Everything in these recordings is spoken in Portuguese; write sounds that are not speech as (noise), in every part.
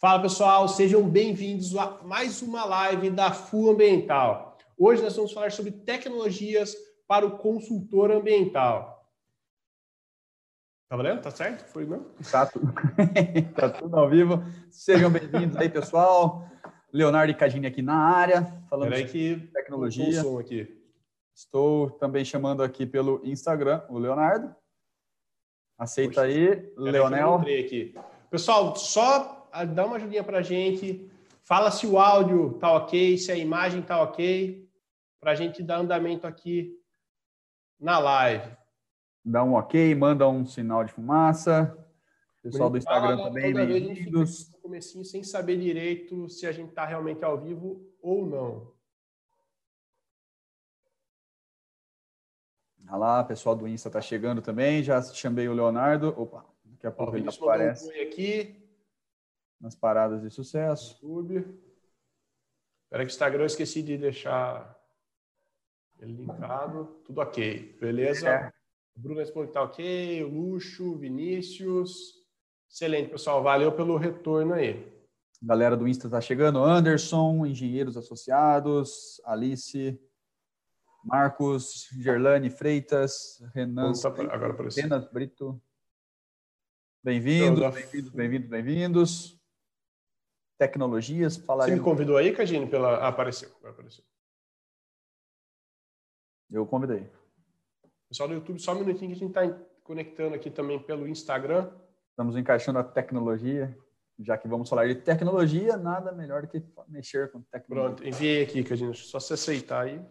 Fala pessoal, sejam bem-vindos a mais uma live da FU Ambiental. Hoje nós vamos falar sobre tecnologias para o consultor ambiental. Tá valendo? Tá certo? Foi não? Tá tudo, (laughs) tá tudo ao vivo. Sejam bem-vindos aí, pessoal. Leonardo e Cagini aqui na área, falando que tecnologia. Aqui. Estou também chamando aqui pelo Instagram o Leonardo. Aceita Poxa, aí, Leonel. Aqui. Pessoal, só dá uma ajudinha para a gente. Fala se o áudio tá ok, se a imagem tá ok, para a gente dar andamento aqui na live. Dá um ok, manda um sinal de fumaça. Pessoal do Instagram fala, também, bem-vindos. No comecinho sem saber direito se a gente está realmente ao vivo ou não. Olha lá, pessoal do Insta está chegando também. Já chamei o Leonardo. Opa, daqui a pouco ele aparece. Um aqui nas paradas de sucesso. YouTube. Espera que o Instagram eu esqueci de deixar ele linkado. Tudo ok, beleza? É. Bruno responde que tá ok, Luxo, Vinícius. Excelente, pessoal. Valeu pelo retorno aí. Galera do Insta tá chegando. Anderson, engenheiros associados, Alice, Marcos, Gerlane Freitas, Renan, tá agora Renan Brito. Bem-vindos, bem-vindos, bem-vindos, bem-vindos tecnologias. Falaremos... Você me convidou aí, Cadine? Pela... Ah, apareceu, apareceu. Eu convidei. Pessoal do YouTube, só um minutinho que a gente está conectando aqui também pelo Instagram. Estamos encaixando a tecnologia. Já que vamos falar de tecnologia, nada melhor do que mexer com tecnologia. Pronto, enviei aqui, Cadine. Só se aceitar aí.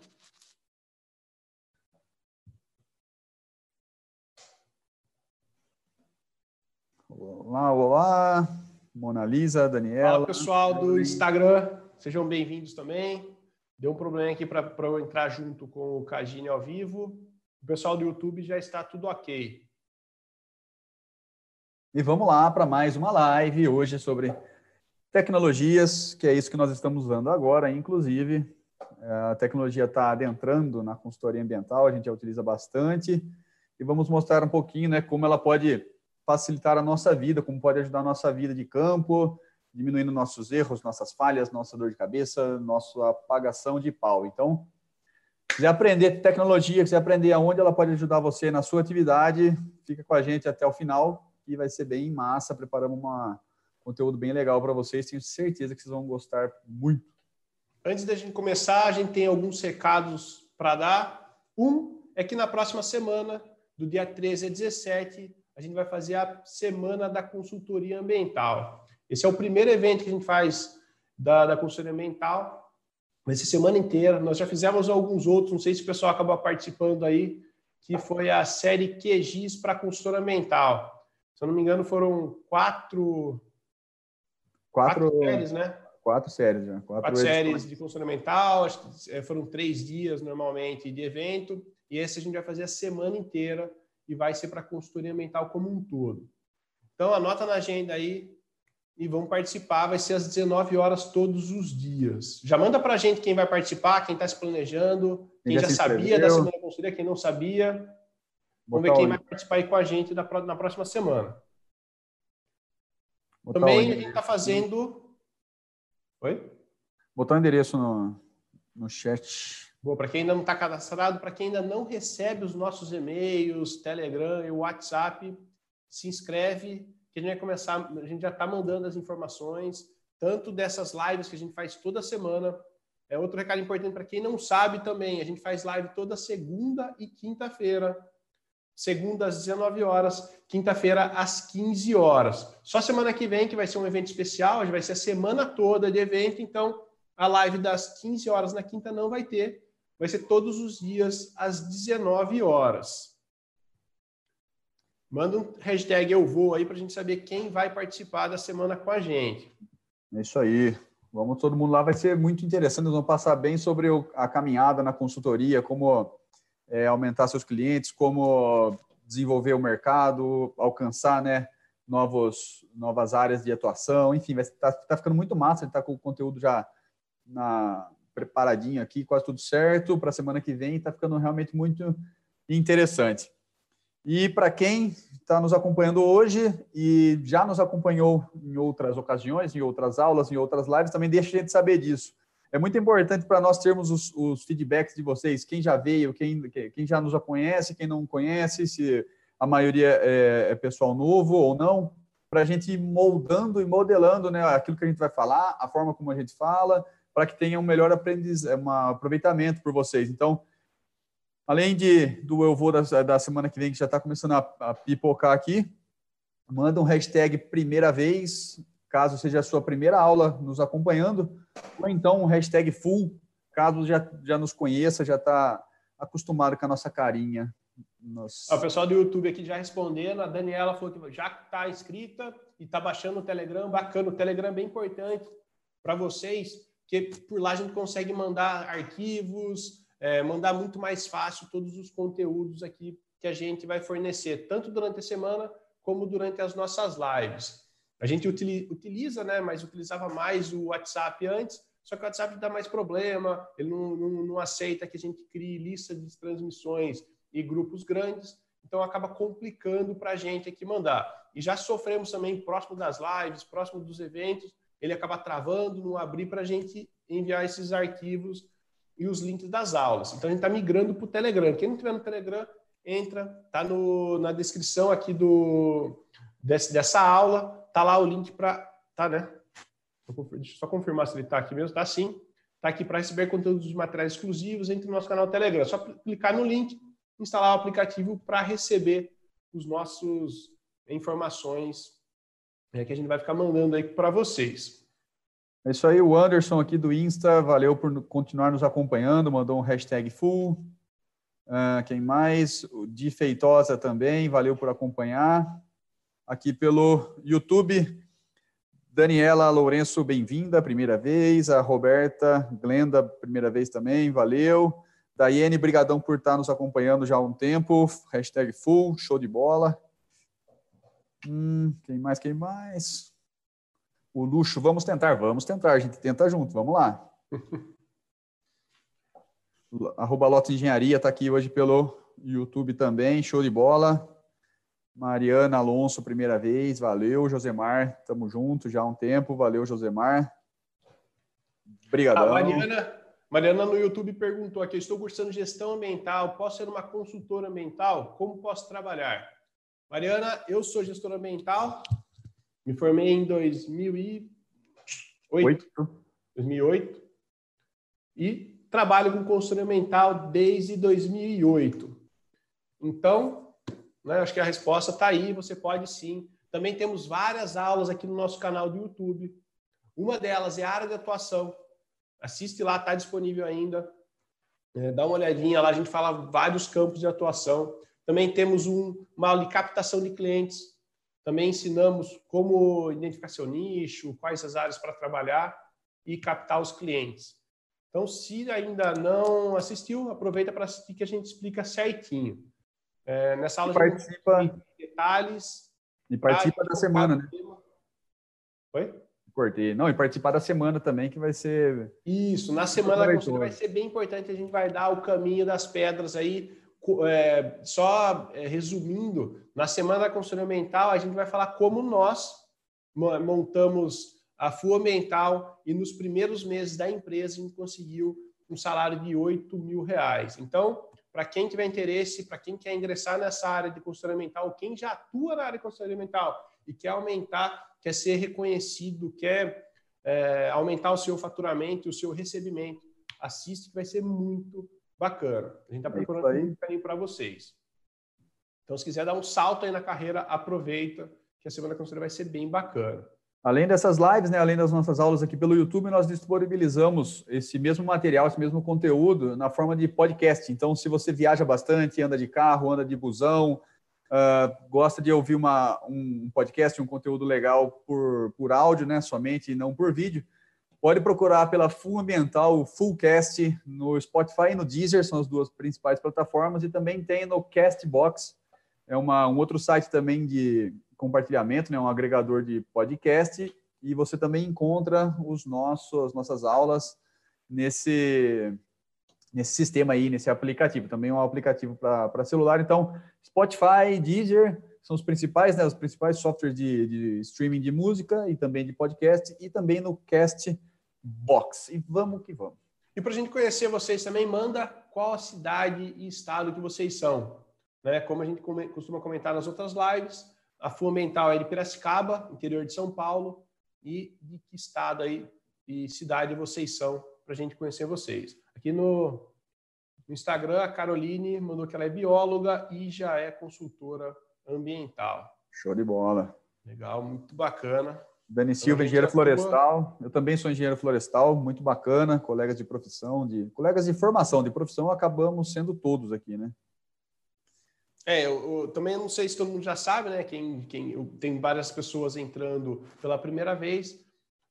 Olá, olá. Mona Lisa, Daniela. Fala, pessoal do Instagram. Sejam bem-vindos também. Deu um problema aqui para eu entrar junto com o Cagine ao vivo. O pessoal do YouTube já está tudo ok. E vamos lá para mais uma live hoje sobre tecnologias, que é isso que nós estamos usando agora, inclusive. A tecnologia está adentrando na consultoria ambiental, a gente já utiliza bastante. E vamos mostrar um pouquinho né, como ela pode facilitar a nossa vida, como pode ajudar a nossa vida de campo, diminuindo nossos erros, nossas falhas, nossa dor de cabeça, nossa apagação de pau. Então, quiser aprender tecnologia, quiser aprender aonde ela pode ajudar você na sua atividade, fica com a gente até o final, que vai ser bem massa. Preparamos um conteúdo bem legal para vocês, tenho certeza que vocês vão gostar muito. Antes da gente começar, a gente tem alguns recados para dar. Um é que na próxima semana, do dia 13 a 17, a gente vai fazer a Semana da Consultoria Ambiental. Esse é o primeiro evento que a gente faz da, da consultoria ambiental. Vai ser semana inteira. Nós já fizemos alguns outros, não sei se o pessoal acabou participando aí, que foi a série QGIS para consultoria ambiental. Se eu não me engano, foram quatro, quatro, quatro séries, né? Quatro séries, já. Quatro, quatro séries de consultoria ambiental, é, foram três dias normalmente de evento, e esse a gente vai fazer a semana inteira e vai ser para a consultoria mental como um todo. Então, anota na agenda aí e vão participar. Vai ser às 19 horas todos os dias. Já manda para a gente quem vai participar, quem está se planejando, quem, quem já, já sabia da semana da consultoria, quem não sabia. Vamos ver quem vai participar aí com a gente na próxima semana. Botar Também a gente está fazendo. Oi? Botar o endereço no, no chat. Bom, para quem ainda não está cadastrado, para quem ainda não recebe os nossos e-mails, Telegram e WhatsApp, se inscreve, que a gente vai começar, a gente já está mandando as informações, tanto dessas lives que a gente faz toda semana. É outro recado importante para quem não sabe também, a gente faz live toda segunda e quinta-feira. Segunda às 19 horas, quinta-feira às 15 horas. Só semana que vem que vai ser um evento especial, vai ser a semana toda de evento, então a live das 15 horas na quinta não vai ter, vai ser todos os dias às 19 horas. Manda um hashtag eu vou aí para a gente saber quem vai participar da semana com a gente. É isso aí. Vamos todo mundo lá, vai ser muito interessante. Nós vamos passar bem sobre a caminhada na consultoria, como é, aumentar seus clientes, como desenvolver o mercado, alcançar né, novos, novas áreas de atuação. Enfim, vai estar tá, tá ficando muito massa. Ele está com o conteúdo já na, preparadinho aqui, quase tudo certo para a semana que vem, está ficando realmente muito interessante. E para quem está nos acompanhando hoje e já nos acompanhou em outras ocasiões, em outras aulas, em outras lives, também deixa a gente saber disso. É muito importante para nós termos os, os, feedbacks de vocês, quem já veio, quem, quem já nos conhece, quem não conhece, se a maioria é, é pessoal novo ou não, para a gente ir moldando e modelando né, aquilo que a gente vai falar, a forma como a gente fala, para que tenha um melhor aprendiz, um aproveitamento por vocês. Então, além de do eu vou da, da semana que vem, que já está começando a, a, pipocar aqui, manda um hashtag primeira vez, caso seja a sua primeira aula nos acompanhando, ou então um hashtag full, caso já, já nos conheça, já está acostumado com a nossa carinha. Nos... O pessoal do YouTube aqui já respondendo, a Daniela falou que já está inscrita e está baixando o Telegram, bacana, o Telegram é bem importante para vocês, porque por lá a gente consegue mandar arquivos, é, mandar muito mais fácil todos os conteúdos aqui que a gente vai fornecer, tanto durante a semana como durante as nossas lives. A gente utiliza, né, mas utilizava mais o WhatsApp antes, só que o WhatsApp dá mais problema, ele não, não, não aceita que a gente crie lista de transmissões e grupos grandes, então acaba complicando para a gente aqui mandar. E já sofremos também próximo das lives, próximo dos eventos, ele acaba travando, não abrir para a gente enviar esses arquivos e os links das aulas. Então a gente está migrando para o Telegram. Quem não tiver no Telegram, entra, tá no, na descrição aqui do desse, dessa aula, tá lá o link para, tá, né? Deixa eu só confirmar se ele está aqui mesmo, tá sim. Tá aqui para receber conteúdos de materiais exclusivos entre no nosso canal Telegram. É só clicar no link, instalar o aplicativo para receber os nossos informações é, que a gente vai ficar mandando aí para vocês. É isso aí, o Anderson aqui do Insta, valeu por continuar nos acompanhando, mandou um hashtag full. Uh, quem mais? O Di Feitosa também, valeu por acompanhar. Aqui pelo YouTube, Daniela Lourenço, bem-vinda, primeira vez. A Roberta Glenda, primeira vez também, valeu. Daiane, brigadão por estar nos acompanhando já há um tempo. Hashtag full, show de bola. Hum, quem mais, quem mais? o luxo, vamos tentar, vamos tentar, a gente tenta junto, vamos lá. (laughs) Arroba Loto Engenharia está aqui hoje pelo YouTube também, show de bola. Mariana Alonso, primeira vez, valeu. Josemar, estamos juntos já há um tempo, valeu, Josemar. Obrigadão. A Mariana, Mariana no YouTube perguntou aqui, estou cursando gestão ambiental, posso ser uma consultora ambiental? Como posso trabalhar? Mariana, eu sou gestora ambiental, me formei em 2008. Oito. 2008. E trabalho com consultoria mental desde 2008. Então, né, acho que a resposta está aí, você pode sim. Também temos várias aulas aqui no nosso canal do YouTube. Uma delas é a área de atuação. Assiste lá, está disponível ainda. É, dá uma olhadinha lá, a gente fala vários campos de atuação. Também temos um, uma aula de captação de clientes, também ensinamos como identificar seu nicho, quais as áreas para trabalhar e captar os clientes. Então, se ainda não assistiu, aproveita para assistir que a gente explica certinho. É, nessa aula e participa gente detalhes. E participa da semana, né? Oi? Cortei. Não, e participar da semana também, que vai ser. Isso, na semana vai ser bem importante. A gente vai dar o caminho das pedras aí, é, só é, resumindo, na Semana da Consultoria Ambiental, a gente vai falar como nós montamos a FUA Ambiental e nos primeiros meses da empresa a gente conseguiu um salário de 8 mil reais. Então, para quem tiver interesse, para quem quer ingressar nessa área de consultoria ambiental, quem já atua na área de consultoria ambiental e quer aumentar, quer ser reconhecido, quer é, aumentar o seu faturamento o seu recebimento, assiste que vai ser muito bacana. A gente está é procurando um caminho para vocês. Então, se quiser dar um salto aí na carreira, aproveita, que a Semana Consultoria vai ser bem bacana. Além dessas lives, né, além das nossas aulas aqui pelo YouTube, nós disponibilizamos esse mesmo material, esse mesmo conteúdo na forma de podcast. Então, se você viaja bastante, anda de carro, anda de busão, uh, gosta de ouvir uma, um podcast, um conteúdo legal por, por áudio, né, somente e não por vídeo, Pode procurar pela Full Ambiental, Fullcast, no Spotify e no Deezer, são as duas principais plataformas, e também tem no Castbox, é uma, um outro site também de compartilhamento, né, um agregador de podcast, e você também encontra os nossos, as nossas aulas nesse, nesse sistema aí, nesse aplicativo. Também é um aplicativo para celular. Então, Spotify, Deezer são os principais, né, os principais softwares de, de streaming de música e também de podcast e também no Cast Box. E vamos que vamos. E para a gente conhecer vocês também, manda qual a cidade e estado que vocês são. Né? Como a gente costuma comentar nas outras lives, a Fundamental é de Piracicaba, interior de São Paulo, e de que estado aí e cidade vocês são, para a gente conhecer vocês. Aqui no, no Instagram, a Caroline mandou que ela é bióloga e já é consultora ambiental. Show de bola. Legal, muito bacana. Dani então, Silva, engenheiro florestal. Eu também sou engenheiro florestal, muito bacana, colegas de profissão, de colegas de formação, de profissão, acabamos sendo todos aqui, né? É, eu, eu, também não sei se todo mundo já sabe, né? Quem, quem eu, tem várias pessoas entrando pela primeira vez.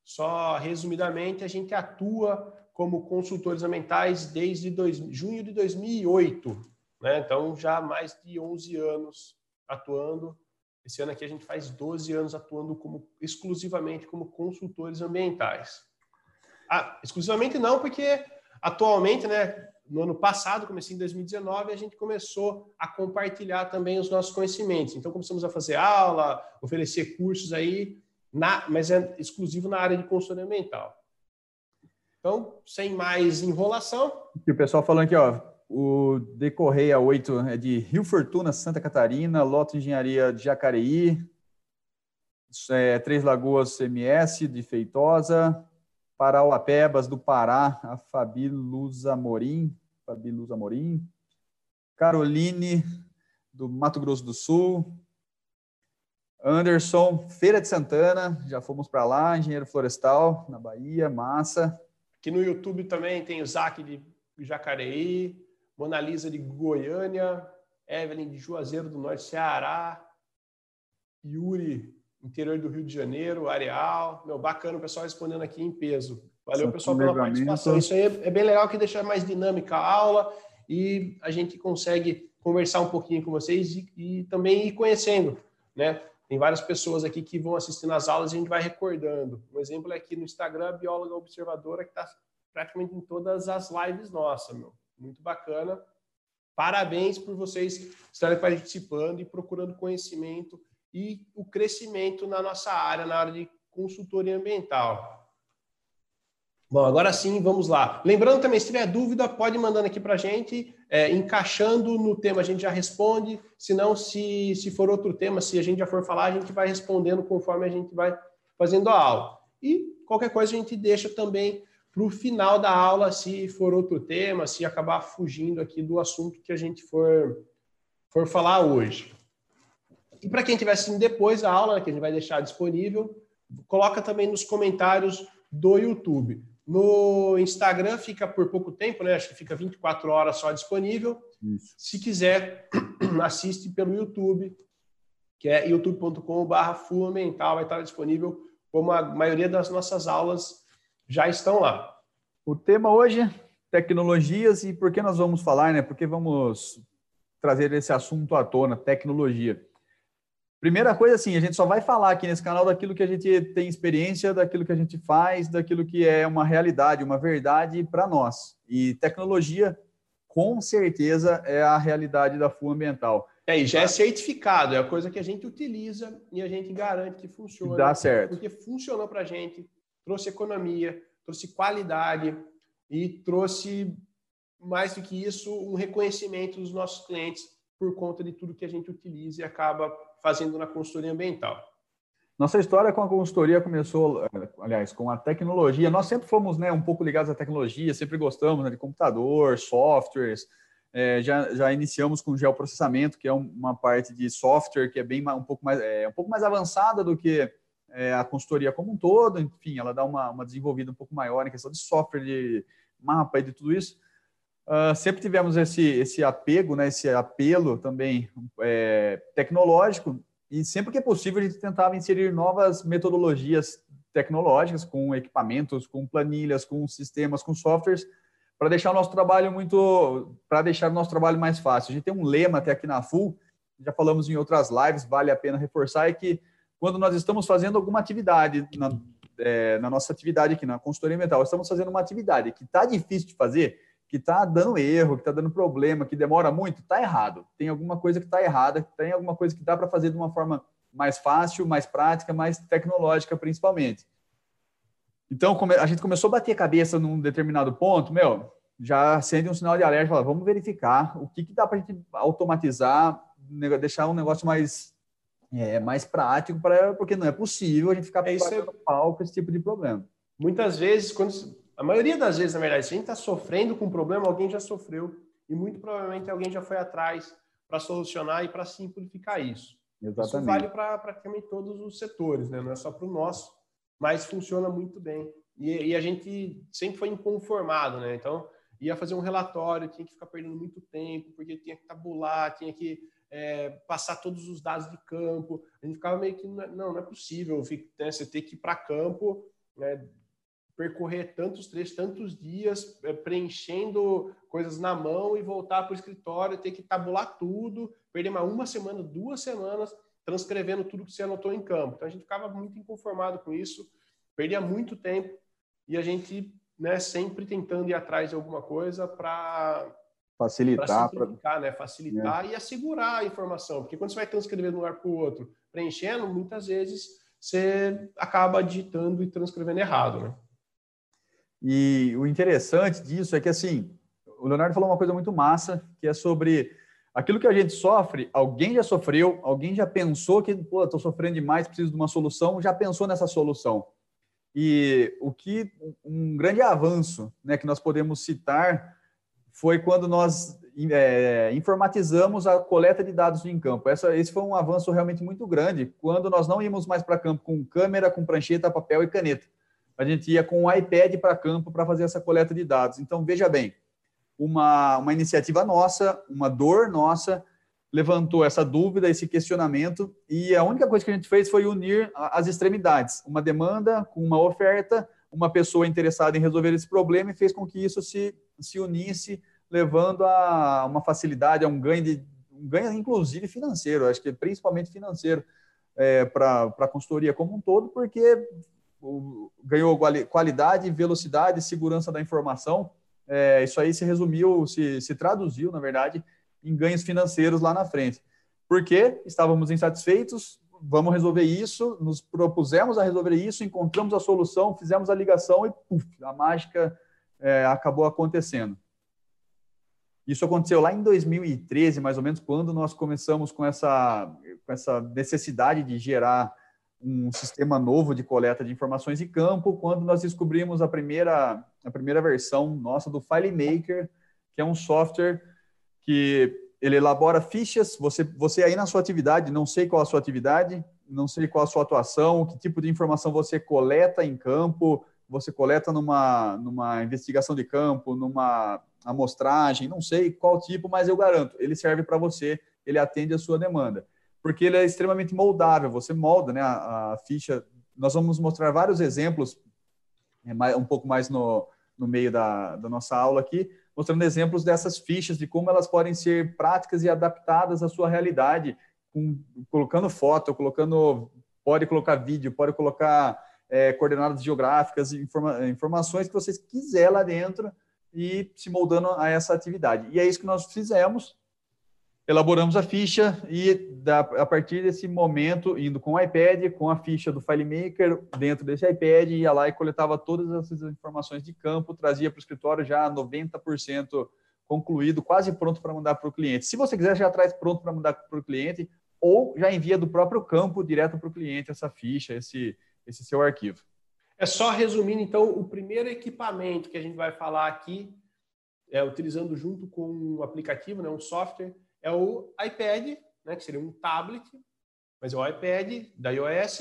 Só resumidamente, a gente atua como consultores ambientais desde dois, junho de 2008, né? Então já mais de 11 anos atuando. Esse ano aqui a gente faz 12 anos atuando como exclusivamente como consultores ambientais. Ah, exclusivamente não, porque atualmente, né, no ano passado, comecei em 2019, a gente começou a compartilhar também os nossos conhecimentos. Então, começamos a fazer aula, oferecer cursos aí, na, mas é exclusivo na área de consultoria ambiental. Então, sem mais enrolação. E o pessoal falando aqui, ó, o Decorreia 8 é de Rio Fortuna, Santa Catarina, Loto Engenharia de Jacareí, é, Três Lagoas MS de Feitosa, Parauapebas do Pará, a Fabi Luz Amorim, Fabi Luz Amorim, Caroline do Mato Grosso do Sul, Anderson, Feira de Santana, já fomos para lá, engenheiro florestal na Bahia, massa. Aqui no YouTube também tem o Zac de Jacareí, Mona Lisa de Goiânia, Evelyn de Juazeiro do Norte, Ceará, Yuri, interior do Rio de Janeiro, Areal. Meu, bacana o pessoal respondendo aqui em peso. Valeu, pessoal, pela participação. Isso aí é bem legal que deixa mais dinâmica a aula e a gente consegue conversar um pouquinho com vocês e, e também ir conhecendo, né? Tem várias pessoas aqui que vão assistindo as aulas e a gente vai recordando. Um exemplo é aqui no Instagram, a bióloga observadora, que está praticamente em todas as lives nossas, meu. Muito bacana. Parabéns por vocês estarem participando e procurando conhecimento e o crescimento na nossa área, na área de consultoria ambiental. Bom, agora sim, vamos lá. Lembrando também, se tiver dúvida, pode ir mandando aqui para a gente, é, encaixando no tema, a gente já responde. Se não, se, se for outro tema, se a gente já for falar, a gente vai respondendo conforme a gente vai fazendo a aula. E qualquer coisa a gente deixa também para o final da aula, se for outro tema, se acabar fugindo aqui do assunto que a gente for, for falar hoje. E para quem estiver assistindo depois da aula, né, que a gente vai deixar disponível, coloca também nos comentários do YouTube. No Instagram fica por pouco tempo, né? Acho que fica 24 horas só disponível. Isso. Se quiser, (clears throat) assiste pelo YouTube, que é youtube.com.br fundamental, vai estar disponível como a maioria das nossas aulas já estão lá. O tema hoje, tecnologias, e por que nós vamos falar, né? Porque vamos trazer esse assunto à tona, tecnologia. Primeira coisa, assim, a gente só vai falar aqui nesse canal daquilo que a gente tem experiência, daquilo que a gente faz, daquilo que é uma realidade, uma verdade para nós. E tecnologia, com certeza, é a realidade da FU ambiental. É, e já é certificado, é a coisa que a gente utiliza e a gente garante que funciona. Dá certo. Porque funcionou para a gente, trouxe economia, trouxe qualidade e trouxe, mais do que isso, um reconhecimento dos nossos clientes por conta de tudo que a gente utiliza e acaba fazendo na consultoria ambiental. Nossa história com a consultoria começou, eh, aliás, com a tecnologia. Nós sempre fomos né, um pouco ligados à tecnologia, sempre gostamos né, de computador, softwares. É, já, já iniciamos com geoprocessamento, que é uma parte de software que é bem um pouco mais, é, um pouco mais avançada do que é, a consultoria como um todo, enfim, ela dá uma, uma desenvolvida um pouco maior em questão de software, de mapa e de tudo isso. Uh, sempre tivemos esse, esse apego, né, esse apelo também é, tecnológico, e sempre que é possível a gente tentava inserir novas metodologias tecnológicas com equipamentos, com planilhas, com sistemas, com softwares, para deixar o nosso trabalho muito, para deixar o nosso trabalho mais fácil. A gente tem um lema até aqui na FUL, já falamos em outras lives, vale a pena reforçar, é que quando nós estamos fazendo alguma atividade na, é, na nossa atividade aqui na consultoria ambiental, estamos fazendo uma atividade que está difícil de fazer, que está dando erro, que está dando problema, que demora muito, está errado. Tem alguma coisa que está errada, tem alguma coisa que dá para fazer de uma forma mais fácil, mais prática, mais tecnológica, principalmente. Então, a gente começou a bater a cabeça num determinado ponto, meu, já acende um sinal de alerta, fala, vamos verificar o que, que dá para a gente automatizar, deixar um negócio mais, é, mais prático, pra, porque não é possível a gente ficar é isso é... pau com esse tipo de problema. Muitas vezes, quando a maioria das vezes, na verdade, se a gente está sofrendo com um problema, alguém já sofreu e muito provavelmente alguém já foi atrás para solucionar e para simplificar isso. Exatamente. Isso vale para praticamente todos os setores, né? não é só para o nosso, mas funciona muito bem. E, e, a gente sempre foi inconformado, né? Então, ia fazer um relatório, tinha que ficar perdendo muito tempo, porque tinha que tabular, tinha que é, passar todos os dados de campo. A gente ficava meio que, não, não é possível né, você ter que ir para campo, né, percorrer tantos trechos, tantos dias, é, preenchendo coisas na mão e voltar para o escritório, ter que tabular tudo, perder uma, uma semana, duas semanas, transcrevendo tudo que você anotou em campo. Então a gente ficava muito inconformado com isso, perdia muito tempo e a gente né, sempre tentando ir atrás de alguma coisa para facilitar, para né, facilitar é. e assegurar a informação, porque quando você vai transcrever de um lugar para o outro, preenchendo, muitas vezes você acaba digitando e transcrevendo errado, né? E o interessante disso é que assim, o Leonardo falou uma coisa muito massa, que é sobre aquilo que a gente sofre, alguém já sofreu, alguém já pensou que, pô, estou sofrendo demais, preciso de uma solução, já pensou nessa solução. E o que um grande avanço né, que nós podemos citar foi quando nós é, informatizamos a coleta de dados em campo. Essa, esse foi um avanço realmente muito grande, quando nós não íamos mais para campo com câmera, com prancheta, papel e caneta. A gente ia com o iPad para campo para fazer essa coleta de dados. Então, veja bem, uma, uma iniciativa nossa, uma dor nossa, levantou essa dúvida, esse questionamento, e a única coisa que a gente fez foi unir as extremidades, uma demanda com uma oferta, uma pessoa interessada em resolver esse problema e fez com que isso se, se unisse, levando a uma facilidade, a um ganho, de, um ganho inclusive financeiro, acho que principalmente financeiro, é, para a consultoria como um todo, porque o, ganhou qualidade, velocidade, segurança da informação. É, isso aí se resumiu, se, se traduziu, na verdade, em ganhos financeiros lá na frente. Porque estávamos insatisfeitos, vamos resolver isso, nos propusemos a resolver isso, encontramos a solução, fizemos a ligação e puff, a mágica é, acabou acontecendo. Isso aconteceu lá em 2013, mais ou menos, quando nós começamos com essa, com essa necessidade de gerar um sistema novo de coleta de informações de campo, quando nós descobrimos a primeira, a primeira versão nossa do FileMaker, que é um software que ele elabora fichas, você, você aí na sua atividade, não sei qual a sua atividade, não sei qual a sua atuação, que tipo de informação você coleta em campo, você coleta numa, numa investigação de campo, numa amostragem, não sei qual tipo, mas eu garanto, ele serve para você, ele atende a sua demanda. Porque ele é extremamente moldável, você molda né, a, a ficha. Nós vamos mostrar vários exemplos, é, um pouco mais no, no meio da, da nossa aula aqui, mostrando exemplos dessas fichas, de como elas podem ser práticas e adaptadas à sua realidade, com, colocando foto, colocando, pode colocar vídeo, pode colocar é, coordenadas geográficas, informa, informações que vocês quiser lá dentro e se moldando a essa atividade. E é isso que nós fizemos elaboramos a ficha e da, a partir desse momento, indo com o iPad, com a ficha do FileMaker dentro desse iPad, ia lá e coletava todas essas informações de campo, trazia para o escritório já 90% concluído, quase pronto para mandar para o cliente. Se você quiser, já traz pronto para mandar para o cliente, ou já envia do próprio campo direto para o cliente essa ficha, esse, esse seu arquivo. É só resumindo, então, o primeiro equipamento que a gente vai falar aqui, é, utilizando junto com um aplicativo, né, um software, é o iPad, né, que seria um tablet, mas é o iPad da iOS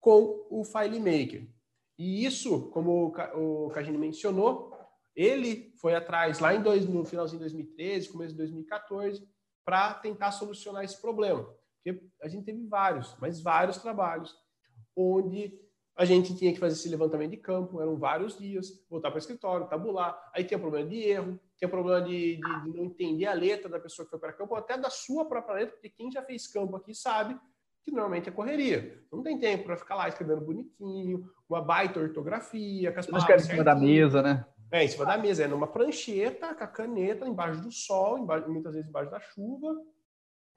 com o FileMaker. E isso, como o Cagini mencionou, ele foi atrás lá em dois, no finalzinho de 2013, começo de 2014, para tentar solucionar esse problema. Porque a gente teve vários, mas vários trabalhos, onde a gente tinha que fazer esse levantamento de campo, eram vários dias, voltar para o escritório, tabular, aí tinha problema de erro, tinha problema de, de, de, não entender a letra da pessoa que foi para campo, ou até da sua própria letra, porque quem já fez campo aqui sabe que normalmente é correria. Não tem tempo para ficar lá escrevendo bonitinho, uma baita ortografia, com as palavras em cima da mesa, né? É, em cima da mesa, é numa prancheta, com a caneta, embaixo do sol, embaixo, muitas vezes embaixo da chuva,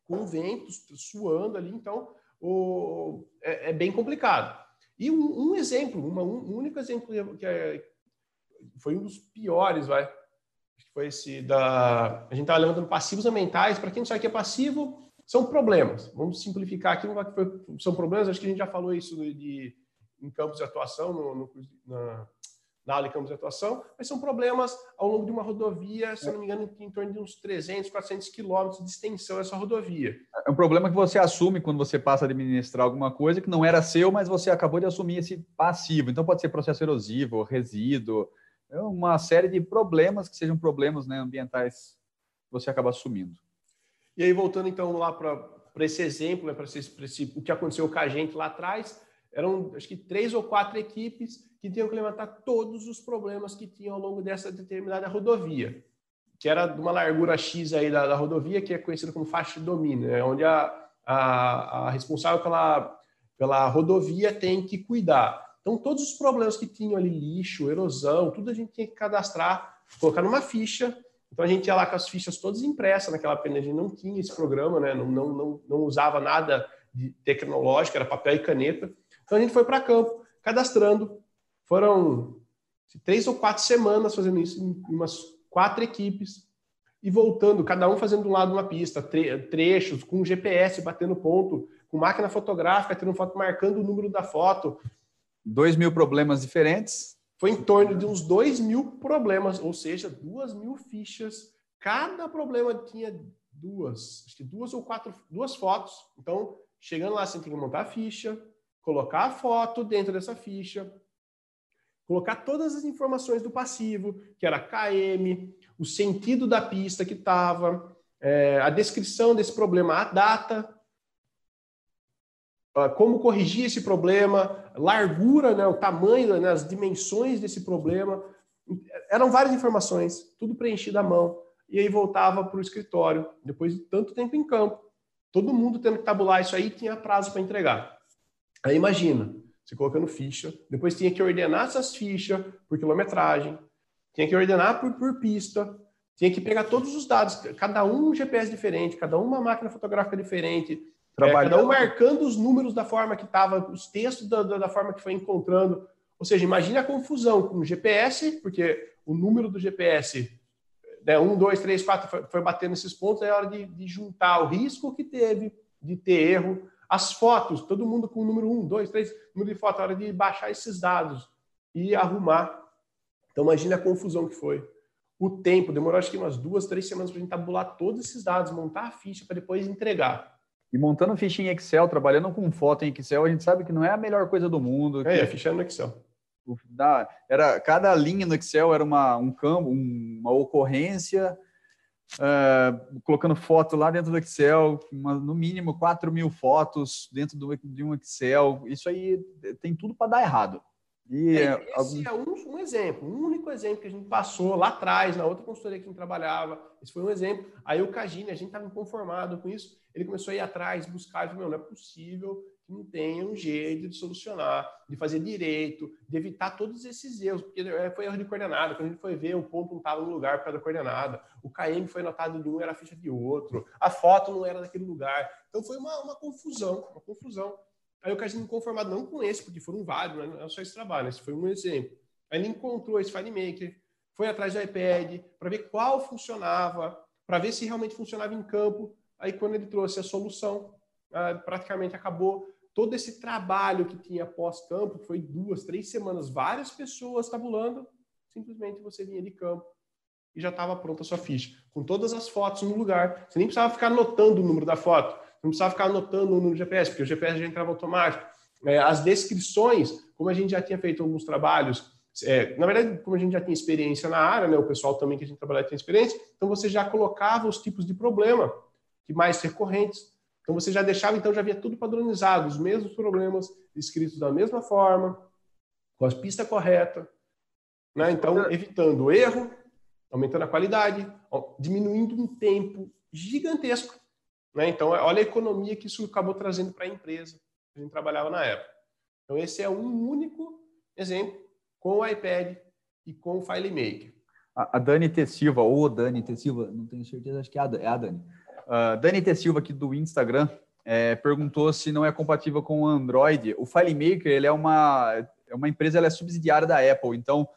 com vento, suando ali. Então, o, é, é bem complicado. E um, um exemplo, uma, um, um, único exemplo que é, foi um dos piores, vai. Que foi esse da. A gente estava levantando passivos ambientais. Para quem não sabe o que é passivo, são problemas. Vamos simplificar aqui. São problemas, acho que a gente já falou isso de, em campos de atuação, no, no na, na aula de campos de atuação, mas são problemas ao longo de uma rodovia, se não me engano, em torno de uns 300, 400 quilômetros de extensão essa rodovia. É um problema que você assume quando você passa a administrar alguma coisa que não era seu, mas você acabou de assumir esse passivo. Então pode ser processo erosivo, resíduo, uma série de problemas que sejam problemas né, ambientais você acaba assumindo. E aí, voltando então lá para esse exemplo, né, para o que aconteceu com a gente lá atrás, eram acho que três ou quatro equipes que tinham que levantar todos os problemas que tinham ao longo dessa determinada rodovia, que era de uma largura X aí da, da rodovia, que é conhecida como faixa de domínio, né, onde a, a, a responsável pela, pela rodovia tem que cuidar. Então, todos os problemas que tinham ali, lixo, erosão, tudo a gente tinha que cadastrar, colocar numa ficha então a gente ia lá com as fichas todas impressas naquela pena, a gente não tinha esse programa, né? não, não, não, não usava nada de tecnológico, era papel e caneta. Então a gente foi para campo, cadastrando. Foram três ou quatro semanas fazendo isso em umas quatro equipes e voltando, cada um fazendo um lado uma pista, tre trechos, com GPS batendo ponto, com máquina fotográfica, tendo foto marcando o número da foto. Dois mil problemas diferentes foi em torno de uns 2 mil problemas, ou seja, duas mil fichas. Cada problema tinha duas, acho que duas ou quatro, duas fotos. Então, chegando lá, você tem que montar a ficha, colocar a foto dentro dessa ficha, colocar todas as informações do passivo, que era KM, o sentido da pista que estava, é, a descrição desse problema, a data, como corrigir esse problema, largura, né, o tamanho, né, as dimensões desse problema. Eram várias informações, tudo preenchido à mão. E aí voltava para o escritório, depois de tanto tempo em campo. Todo mundo tendo que tabular isso aí, tinha prazo para entregar. Aí imagina, você colocando ficha, depois tinha que ordenar essas fichas por quilometragem, tinha que ordenar por, por pista, tinha que pegar todos os dados, cada um um GPS diferente, cada um uma máquina fotográfica diferente, Trabalhando... É, cada um marcando os números da forma que estava, os textos da, da, forma que foi encontrando. Ou seja, imagine a confusão com o GPS, porque o número do GPS, né, um, dois, três, quatro, foi, foi batendo esses pontos, é hora de, de, juntar o risco que teve de ter erro. As fotos, todo mundo com o número um, dois, três, número de foto, é hora de baixar esses dados e arrumar. Então, imagine a confusão que foi. O tempo, demorou acho que umas duas, três semanas para a gente tabular todos esses dados, montar a ficha para depois entregar. E montando fichinha em Excel, trabalhando com foto em Excel, a gente sabe que não é a melhor coisa do mundo. É, a ficha no Excel. Era, cada linha no Excel era uma, um campo, uma ocorrência, uh, colocando foto lá dentro do Excel, uma, no mínimo 4 mil fotos dentro do, de um Excel. Isso aí tem tudo para dar errado. E, é, esse algum... é um, um, exemplo, um único exemplo que a gente passou lá atrás, na outra consultoria que a gente trabalhava. Esse foi um exemplo. Aí o Cagine, a gente estava inconformado com isso ele começou a ir atrás, buscar, e falou, não é possível que não tenha um jeito de solucionar, de fazer direito, de evitar todos esses erros, porque é, foi erro de coordenada, quando a gente foi ver, o ponto não estava no lugar causa da coordenada, o KM foi anotado de um, era a ficha de outro, a foto não era daquele lugar, então foi uma, uma confusão, uma confusão. Aí o Cajinho conformado não com esse, porque foram vários, não é só esse trabalho, esse foi um exemplo. Aí ele encontrou esse FileMaker, foi atrás do iPad para ver qual funcionava, para ver se realmente funcionava em campo, Aí, quando ele trouxe a solução, ah, praticamente acabou todo esse trabalho que tinha pós-campo, foi duas, três semanas, várias pessoas tabulando, simplesmente você vinha de campo e já estava pronta a sua ficha, com todas as fotos no lugar. Você nem precisava ficar anotando o número da foto, não precisava ficar anotando o número do GPS, porque o GPS já entrava automático. É, as descrições, como a gente já tinha feito alguns trabalhos, é, na verdade, como a gente já tinha experiência na área, né, o pessoal também que a gente trabalhava tinha experiência, então você já colocava os tipos de problema que mais recorrentes. Então você já deixava, então já havia tudo padronizado, os mesmos problemas escritos da mesma forma, com a pista correta, né? Então evitando o erro, aumentando a qualidade, diminuindo um tempo gigantesco, né? Então olha a economia que isso acabou trazendo para a empresa que a gente trabalhava na época. Então esse é um único exemplo com o iPad e com o FileMaker. A, a Dani T. Silva, ou Dani T. Silva, não tenho certeza, acho que é a, é a Dani. Uh, Dani T. Silva, aqui do Instagram, é, perguntou se não é compatível com o Android. O FileMaker, ele é uma, é uma empresa, ela é subsidiária da Apple, então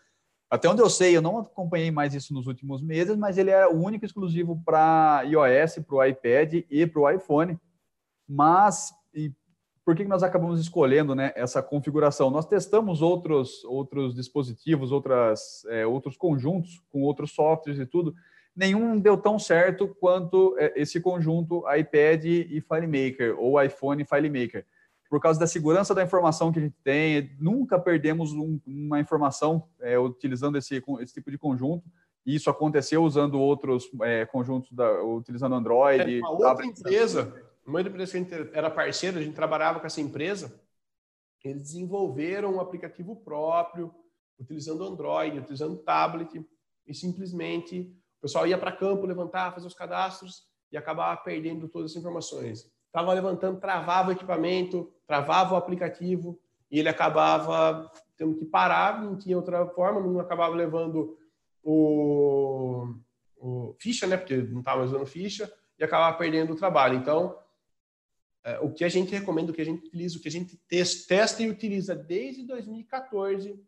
até onde eu sei, eu não acompanhei mais isso nos últimos meses, mas ele é o único exclusivo para iOS, para o iPad e para o iPhone. Mas por que nós acabamos escolhendo né, essa configuração? Nós testamos outros, outros dispositivos, outras, é, outros conjuntos com outros softwares e tudo. Nenhum deu tão certo quanto é, esse conjunto iPad e FileMaker, ou iPhone e FileMaker por causa da segurança da informação que a gente tem, nunca perdemos um, uma informação é, utilizando esse, esse tipo de conjunto. E isso aconteceu usando outros é, conjuntos, da, utilizando Android. É, uma outra empresa, uma outra empresa que a gente era parceira, a gente trabalhava com essa empresa, eles desenvolveram um aplicativo próprio, utilizando Android, utilizando tablet, e simplesmente o pessoal ia para campo levantar, fazer os cadastros e acabava perdendo todas as informações estava levantando, travava o equipamento, travava o aplicativo e ele acabava tendo que parar, não tinha outra forma, não acabava levando o, o ficha, né? Porque não estava usando ficha e acabava perdendo o trabalho. Então, é, o que a gente recomenda, o que a gente utiliza, o que a gente testa e utiliza desde 2014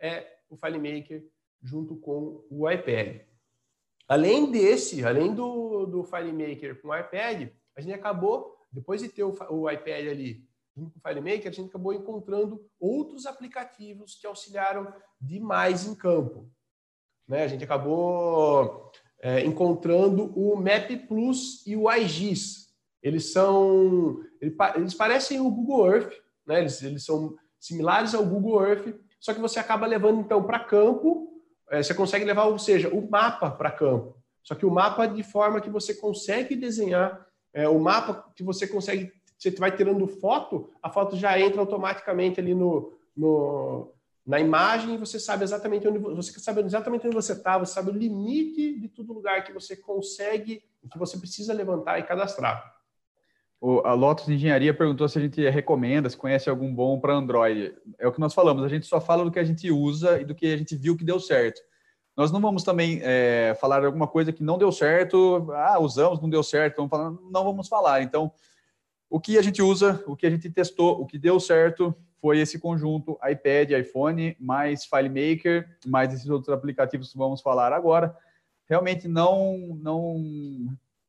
é o FileMaker junto com o iPad. Além desse, além do, do FileMaker com o iPad, a gente acabou, depois de ter o, o iPad ali junto com o FileMaker, a gente acabou encontrando outros aplicativos que auxiliaram demais em campo. Né? A gente acabou é, encontrando o Map Plus e o iGIS. Eles são, eles parecem o Google Earth, né? eles, eles são similares ao Google Earth, só que você acaba levando então para campo, é, você consegue levar, ou seja, o mapa para campo. Só que o mapa de forma que você consegue desenhar é, o mapa que você consegue, você vai tirando foto, a foto já entra automaticamente ali no, no na imagem e você sabe exatamente onde você sabe exatamente onde você está, você sabe o limite de todo lugar que você consegue, que você precisa levantar e cadastrar. O, a Lotus Engenharia perguntou se a gente recomenda, se conhece algum bom para Android. É o que nós falamos, a gente só fala do que a gente usa e do que a gente viu que deu certo. Nós não vamos também é, falar alguma coisa que não deu certo, ah, usamos, não deu certo, vamos falar, não vamos falar. Então, o que a gente usa, o que a gente testou, o que deu certo foi esse conjunto iPad, iPhone, mais FileMaker, mais esses outros aplicativos que vamos falar agora. Realmente não não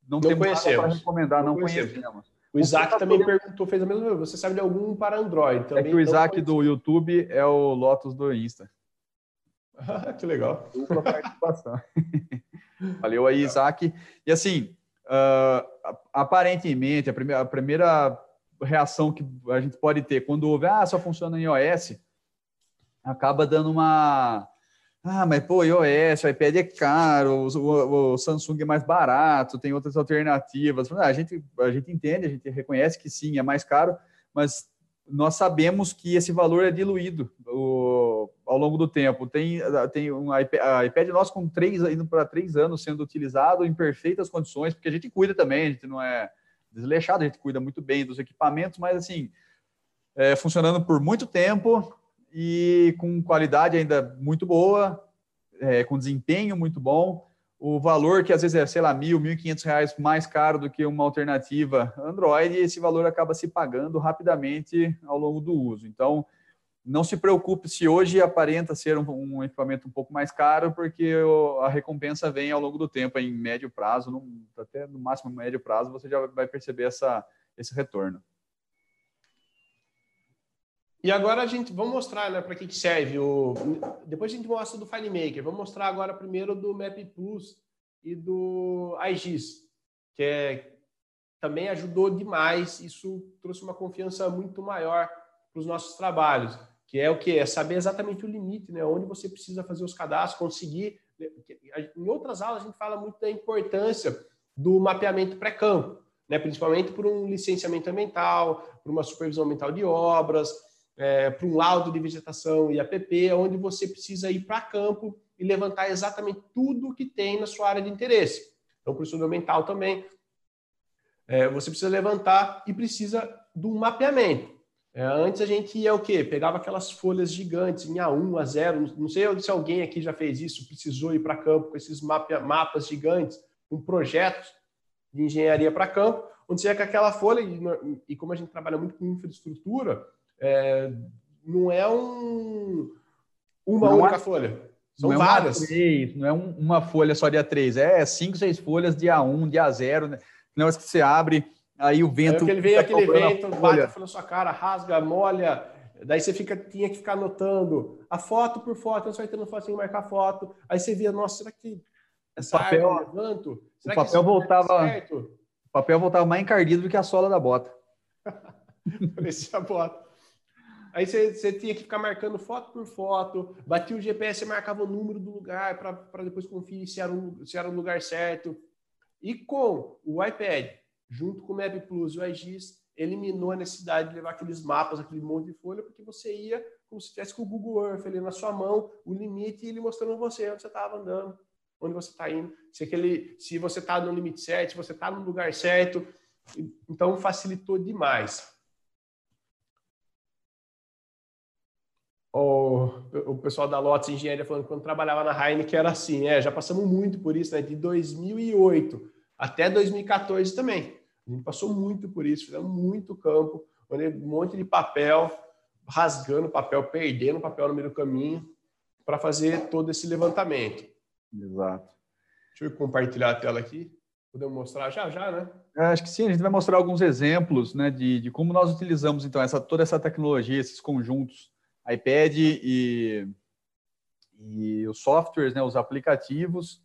não, não temos nada para recomendar, não, não conhecemos. conhecemos. O Isaac também perguntou, fez a mesma coisa. Você sabe de algum para Android? Também é que o Isaac do YouTube é o Lotus do Insta. Que legal. Dupla participação. (laughs) Valeu aí, Isaac. E assim, uh, aparentemente, a primeira, a primeira reação que a gente pode ter quando ouve, ah, só funciona em iOS, acaba dando uma. Ah, mas pô, iOS, o iPad é caro, o, o Samsung é mais barato, tem outras alternativas. Ah, a, gente, a gente entende, a gente reconhece que sim, é mais caro, mas nós sabemos que esse valor é diluído o, ao longo do tempo. Tem, tem um iPad, iPad nosso com três, indo para três anos sendo utilizado em perfeitas condições, porque a gente cuida também, a gente não é desleixado, a gente cuida muito bem dos equipamentos, mas assim, é, funcionando por muito tempo e com qualidade ainda muito boa, é, com desempenho muito bom o valor que às vezes é, sei lá, mil, mil e quinhentos reais mais caro do que uma alternativa Android, esse valor acaba se pagando rapidamente ao longo do uso. Então, não se preocupe se hoje aparenta ser um, um equipamento um pouco mais caro, porque a recompensa vem ao longo do tempo, em médio prazo, no, até no máximo médio prazo, você já vai perceber essa, esse retorno. E agora a gente vamos mostrar né, para que, que serve. O, depois a gente mostra do FileMaker. Vamos mostrar agora primeiro do Map Plus e do iGIS, que é, também ajudou demais. Isso trouxe uma confiança muito maior para os nossos trabalhos, que é o que? É saber exatamente o limite, né? onde você precisa fazer os cadastros, conseguir. Em outras aulas a gente fala muito da importância do mapeamento pré-campo, né? principalmente por um licenciamento ambiental, por uma supervisão ambiental de obras é, para um laudo de vegetação e APP, onde você precisa ir para campo e levantar exatamente tudo que tem na sua área de interesse. Então, para o ambiental também, é, você precisa levantar e precisa de um mapeamento. É, antes a gente ia o quê? Pegava aquelas folhas gigantes em A1, A0. Não sei se alguém aqui já fez isso, precisou ir para campo com esses mapa, mapas gigantes, com projetos de engenharia para campo, onde você ia com aquela folha, e, e, como a gente trabalha muito com infraestrutura, é, não é um, uma não única é, folha. São não várias. É três, não é um, uma folha só de A3, é cinco, seis folhas de A1, de A0, né? Negócio que você abre Aí o vento. Aí ele vem aquele vento, bate na sua cara, rasga, molha. Daí você fica, tinha que ficar anotando a foto por foto, você vai tendo foto sem marcar foto. Aí você via, nossa, será que essa o papel, eu levanto? Será o papel voltava. O papel voltava mais encardido do que a sola da bota. (laughs) Parecia a bota. Aí você, você, tinha que ficar marcando foto por foto, batia o GPS, você marcava o número do lugar para depois conferir se era, um, se era o lugar certo. E com o iPad, junto com o Map Plus e o iGIS, eliminou a necessidade de levar aqueles mapas, aquele monte de folha, porque você ia como se tivesse com o Google Earth ali na sua mão, o limite, e ele mostrando você onde você estava andando, onde você está indo, se, aquele, se você está no limite certo, se você está no lugar certo. Então, facilitou demais. O, pessoal da Lotus Engenharia falando que quando trabalhava na Heineken era assim, é, já passamos muito por isso, né? De 2008 até 2014 também. A gente passou muito por isso, fizemos muito campo, um monte de papel, rasgando papel, perdendo papel no meio do caminho, para fazer todo esse levantamento. Exato. Deixa eu compartilhar a tela aqui. Podemos mostrar já, já, né? É, acho que sim, a gente vai mostrar alguns exemplos né, de, de como nós utilizamos então essa, toda essa tecnologia, esses conjuntos, iPad e, e os softwares, né, os aplicativos,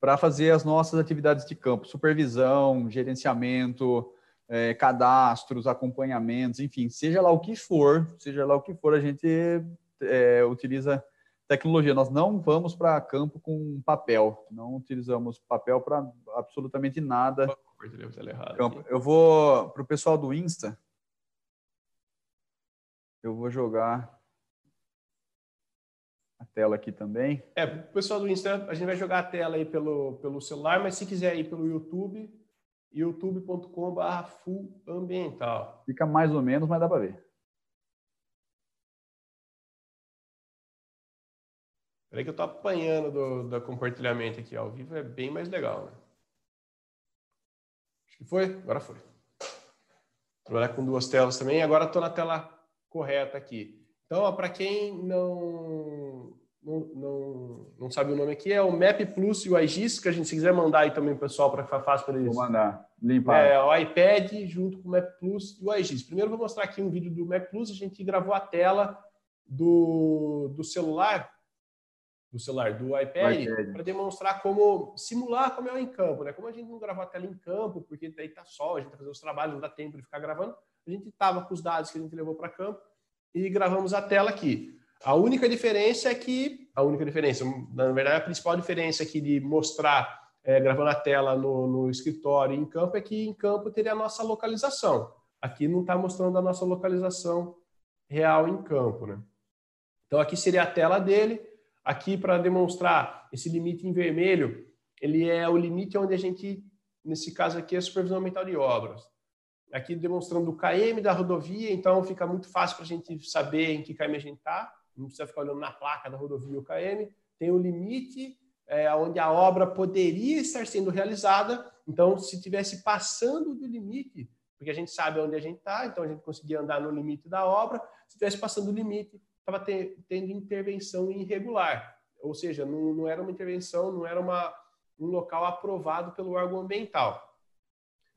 para fazer as nossas atividades de campo, supervisão, gerenciamento, é, cadastros, acompanhamentos, enfim, seja lá o que for, seja lá o que for, a gente é, utiliza tecnologia. Nós não vamos para campo com papel, não utilizamos papel para absolutamente nada. Eu vou para o pessoal do Insta. Eu vou jogar a tela aqui também. É, o pessoal do Insta, a gente vai jogar a tela aí pelo, pelo celular, mas se quiser ir pelo YouTube, youtube.com.br full ambiental. Fica mais ou menos, mas dá para ver. Peraí que eu tô apanhando do, do compartilhamento aqui ao vivo, é bem mais legal, né? Acho que foi? Agora foi. Trabalhar com duas telas também, agora estou na tela correta aqui. Então, para quem não, não, não, não, sabe o nome aqui, é o Map Plus e o iGIS, que a gente, se quiser mandar aí também, pessoal, para ficar fácil para eles. Vou mandar, limpar. É, o iPad junto com o Map Plus e o iGIS. Primeiro, vou mostrar aqui um vídeo do Map Plus, a gente gravou a tela do, do celular, do celular, do iPad, iPad. para demonstrar como simular como é em campo, né? Como a gente não gravou a tela em campo, porque daí tá sol, a gente tá fazendo os trabalhos, não dá tempo de ficar gravando, a gente tava com os dados que a gente levou para campo e gravamos a tela aqui. A única diferença é que, a única diferença, na verdade, a principal diferença aqui de mostrar é, gravando a tela no, no escritório em campo é que em campo teria a nossa localização. Aqui não está mostrando a nossa localização real em campo, né? Então aqui seria a tela dele. Aqui para demonstrar esse limite em vermelho, ele é o limite onde a gente, nesse caso aqui, é a supervisão ambiental de obras aqui demonstrando o KM da rodovia, então fica muito fácil para a gente saber em que KM a gente está, não precisa ficar olhando na placa da rodovia o KM, tem o limite é, onde a obra poderia estar sendo realizada, então se tivesse passando do limite, porque a gente sabe onde a gente está, então a gente conseguia andar no limite da obra, se tivesse passando do limite, estava tendo intervenção irregular, ou seja, não, não era uma intervenção, não era uma, um local aprovado pelo órgão ambiental.